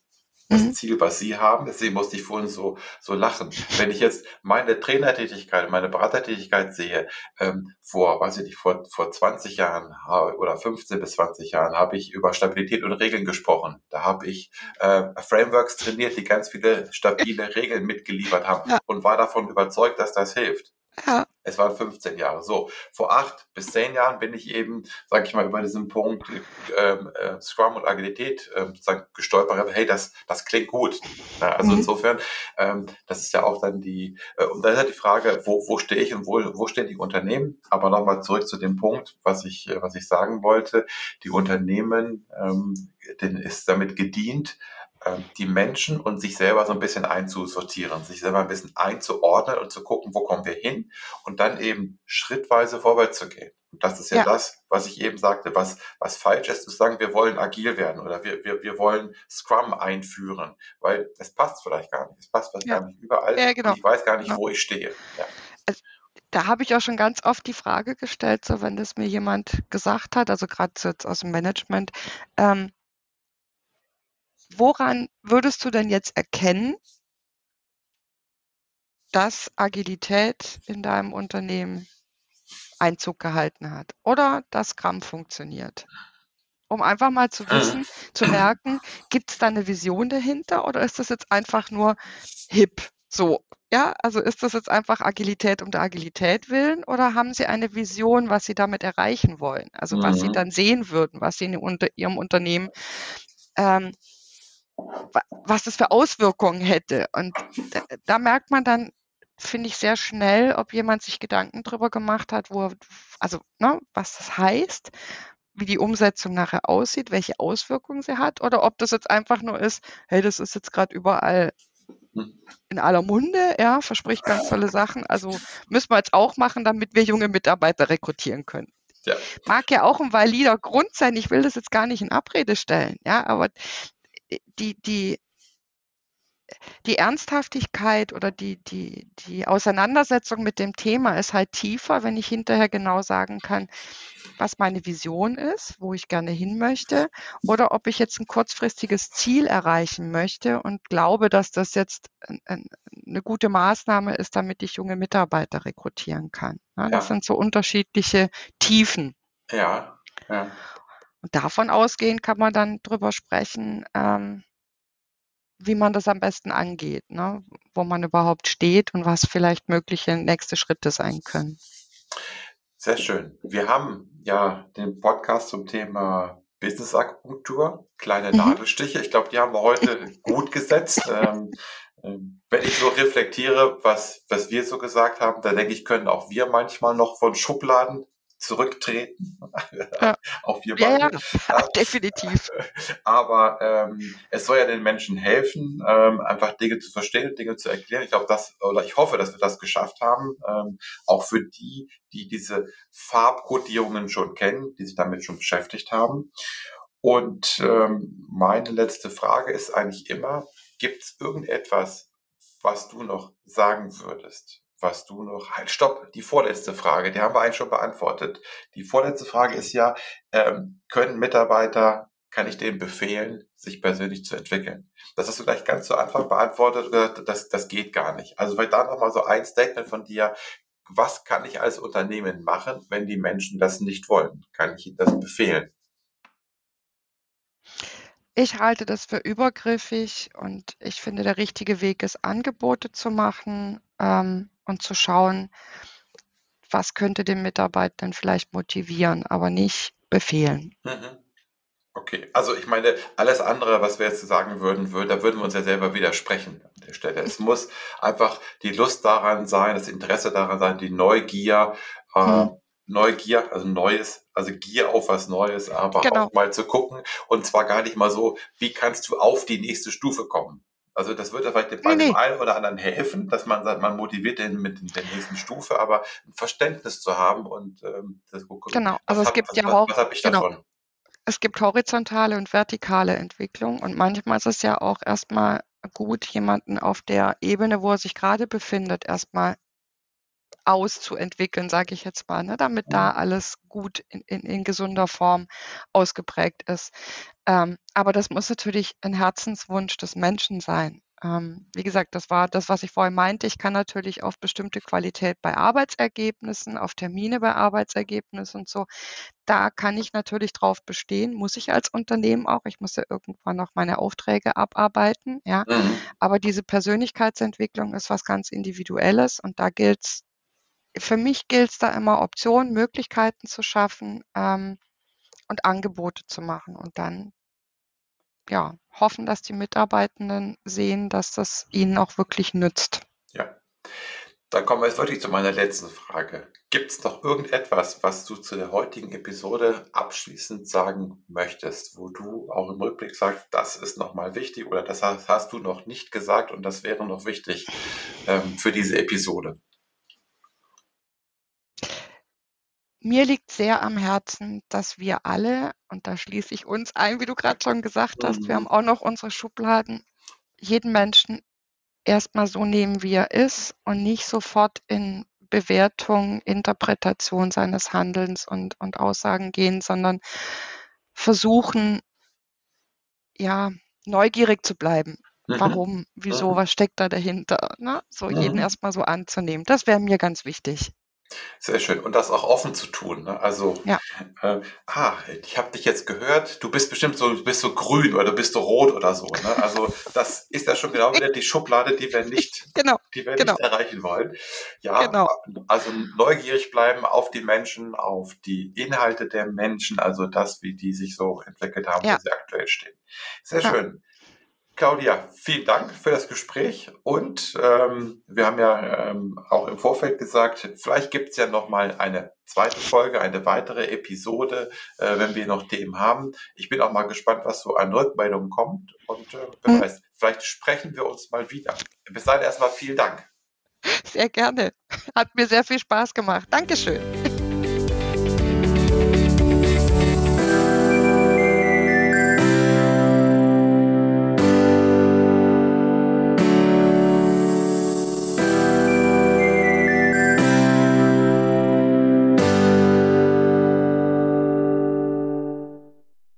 das mhm. Ziel, was Sie haben. Deswegen musste ich vorhin so, so lachen. Wenn ich jetzt meine Trainertätigkeit, meine Beratertätigkeit sehe, ähm, vor, weiß ich nicht, vor, vor 20 Jahren oder 15 bis 20 Jahren habe ich über Stabilität und Regeln gesprochen. Da habe ich äh, Frameworks trainiert, die ganz viele stabile Regeln mitgeliefert haben ja. und war davon überzeugt, dass das hilft. Ja. Es waren 15 Jahre. So, vor acht bis zehn Jahren bin ich eben, sage ich mal, über diesen Punkt ähm, äh, Scrum und Agilität äh, gestolpert. Hey, das, das klingt gut. Ja, also mhm. insofern, ähm, das ist ja auch dann die, äh, und da ist halt die Frage, wo, wo stehe ich und wo, wo stehen die Unternehmen? Aber nochmal zurück zu dem Punkt, was ich, äh, was ich sagen wollte. Die Unternehmen, ähm, denen ist damit gedient, ähm, die Menschen und sich selber so ein bisschen einzusortieren, sich selber ein bisschen einzuordnen und zu gucken, wo kommen wir hin und dann eben schrittweise vorwärts zu gehen. Und das ist ja, ja, das, was ich eben sagte, was, was falsch ist, zu sagen, wir wollen agil werden oder wir, wir, wir wollen Scrum einführen, weil es passt vielleicht gar nicht. Es passt vielleicht ja. gar nicht überall. Ja, genau. ich weiß gar nicht, genau. wo ich stehe. Also, da habe ich auch schon ganz oft die Frage gestellt, so wenn das mir jemand gesagt hat, also gerade jetzt aus dem Management, ähm, woran würdest du denn jetzt erkennen, dass Agilität in deinem Unternehmen Einzug gehalten hat oder dass Scrum funktioniert? Um einfach mal zu wissen, zu merken, gibt es da eine Vision dahinter oder ist das jetzt einfach nur hip? So, ja, also ist das jetzt einfach Agilität um der Agilität willen oder haben Sie eine Vision, was Sie damit erreichen wollen? Also mhm. was Sie mhm. dann sehen würden, was Sie in Ihrem Unternehmen ähm, was das für Auswirkungen hätte. Und da, da merkt man dann, finde ich, sehr schnell, ob jemand sich Gedanken darüber gemacht hat, wo, also, ne, was das heißt, wie die Umsetzung nachher aussieht, welche Auswirkungen sie hat, oder ob das jetzt einfach nur ist, hey, das ist jetzt gerade überall in aller Munde, ja, verspricht ganz tolle Sachen. Also müssen wir jetzt auch machen, damit wir junge Mitarbeiter rekrutieren können. Ja. Mag ja auch ein valider Grund sein. Ich will das jetzt gar nicht in Abrede stellen, ja, aber die, die, die Ernsthaftigkeit oder die, die, die Auseinandersetzung mit dem Thema ist halt tiefer, wenn ich hinterher genau sagen kann, was meine Vision ist, wo ich gerne hin möchte, oder ob ich jetzt ein kurzfristiges Ziel erreichen möchte und glaube, dass das jetzt eine gute Maßnahme ist, damit ich junge Mitarbeiter rekrutieren kann. Das ja. sind so unterschiedliche Tiefen. Ja, ja. Und davon ausgehend kann man dann drüber sprechen, ähm, wie man das am besten angeht, ne? wo man überhaupt steht und was vielleicht mögliche nächste Schritte sein können. Sehr schön. Wir haben ja den Podcast zum Thema Business-Akupunktur, kleine mhm. Nadelstiche. Ich glaube, die haben wir heute gut gesetzt. Ähm, ähm, wenn ich so reflektiere, was, was wir so gesagt haben, da denke ich, können auch wir manchmal noch von Schubladen zurücktreten. Ja. Auf wir beide. Ja, ja, definitiv. Aber ähm, es soll ja den Menschen helfen, ähm, einfach Dinge zu verstehen, Dinge zu erklären. Ich glaube, das, oder ich hoffe, dass wir das geschafft haben. Ähm, auch für die, die diese Farbkodierungen schon kennen, die sich damit schon beschäftigt haben. Und ähm, meine letzte Frage ist eigentlich immer, gibt es irgendetwas, was du noch sagen würdest? Was du noch, halt, stopp, die vorletzte Frage, die haben wir eigentlich schon beantwortet. Die vorletzte Frage ist ja, ähm, können Mitarbeiter, kann ich denen befehlen, sich persönlich zu entwickeln? Das hast du gleich ganz zu Anfang beantwortet, das, das geht gar nicht. Also vielleicht da nochmal so ein Statement von dir, was kann ich als Unternehmen machen, wenn die Menschen das nicht wollen? Kann ich ihnen das befehlen? Ich halte das für übergriffig und ich finde, der richtige Weg ist, Angebote zu machen, ähm, und zu schauen, was könnte den Mitarbeitenden vielleicht motivieren, aber nicht befehlen. Mhm. Okay, also ich meine, alles andere, was wir jetzt sagen würden, würde, da würden wir uns ja selber widersprechen an der Stelle. Es muss einfach die Lust daran sein, das Interesse daran sein, die Neugier, äh, hm. Neugier, also Neues, also Gier auf was Neues, aber genau. auch mal zu gucken und zwar gar nicht mal so, wie kannst du auf die nächste Stufe kommen? Also das wird vielleicht bei nee, dem einen oder anderen helfen, dass man sagt, man motiviert den mit der nächsten Stufe, aber ein Verständnis zu haben und ähm, das gucken. Genau, also es hat, gibt was, ja auch, was, was ich genau. davon? Es gibt horizontale und vertikale Entwicklung und manchmal ist es ja auch erstmal gut, jemanden auf der Ebene, wo er sich gerade befindet, erstmal auszuentwickeln, sage ich jetzt mal, ne, damit da mhm. alles gut in, in, in gesunder Form ausgeprägt ist. Ähm, aber das muss natürlich ein Herzenswunsch des Menschen sein. Ähm, wie gesagt, das war das, was ich vorhin meinte. Ich kann natürlich auf bestimmte Qualität bei Arbeitsergebnissen, auf Termine bei Arbeitsergebnissen und so, da kann ich natürlich drauf bestehen, muss ich als Unternehmen auch. Ich muss ja irgendwann noch meine Aufträge abarbeiten, ja. Mhm. Aber diese Persönlichkeitsentwicklung ist was ganz Individuelles und da gilt es, für mich gilt es da immer Optionen, Möglichkeiten zu schaffen ähm, und Angebote zu machen und dann ja, hoffen, dass die Mitarbeitenden sehen, dass das ihnen auch wirklich nützt. Ja. Dann kommen wir jetzt wirklich zu meiner letzten Frage. Gibt es noch irgendetwas, was du zu der heutigen Episode abschließend sagen möchtest, wo du auch im Rückblick sagst, das ist nochmal wichtig oder das hast, du noch nicht gesagt und das wäre noch wichtig ähm, für diese Episode? Mir liegt sehr am Herzen, dass wir alle, und da schließe ich uns ein, wie du gerade schon gesagt hast, wir haben mhm. auch noch unsere Schubladen, jeden Menschen erstmal so nehmen, wie er ist und nicht sofort in Bewertung, Interpretation seines Handelns und, und Aussagen gehen, sondern versuchen, ja, neugierig zu bleiben. Mhm. Warum, wieso, mhm. was steckt da dahinter? Ne? So jeden erstmal so anzunehmen. Das wäre mir ganz wichtig. Sehr schön. Und das auch offen zu tun. Ne? Also, ja. äh, ah, ich habe dich jetzt gehört, du bist bestimmt so, du bist so grün oder du bist so rot oder so. Ne? Also das ist ja schon genau wieder die Schublade, die wir nicht, genau. die wir genau. nicht erreichen wollen. Ja, genau. also neugierig bleiben auf die Menschen, auf die Inhalte der Menschen, also das, wie die sich so entwickelt haben, ja. wo sie aktuell stehen. Sehr ja. schön. Claudia, vielen Dank für das Gespräch und ähm, wir haben ja ähm, auch im Vorfeld gesagt, vielleicht gibt es ja noch mal eine zweite Folge, eine weitere Episode, äh, wenn wir noch Themen haben. Ich bin auch mal gespannt, was so an Rückmeldungen kommt und äh, wer mhm. weiß, vielleicht sprechen wir uns mal wieder. Bis dahin erstmal vielen Dank. Sehr gerne. Hat mir sehr viel Spaß gemacht. Dankeschön.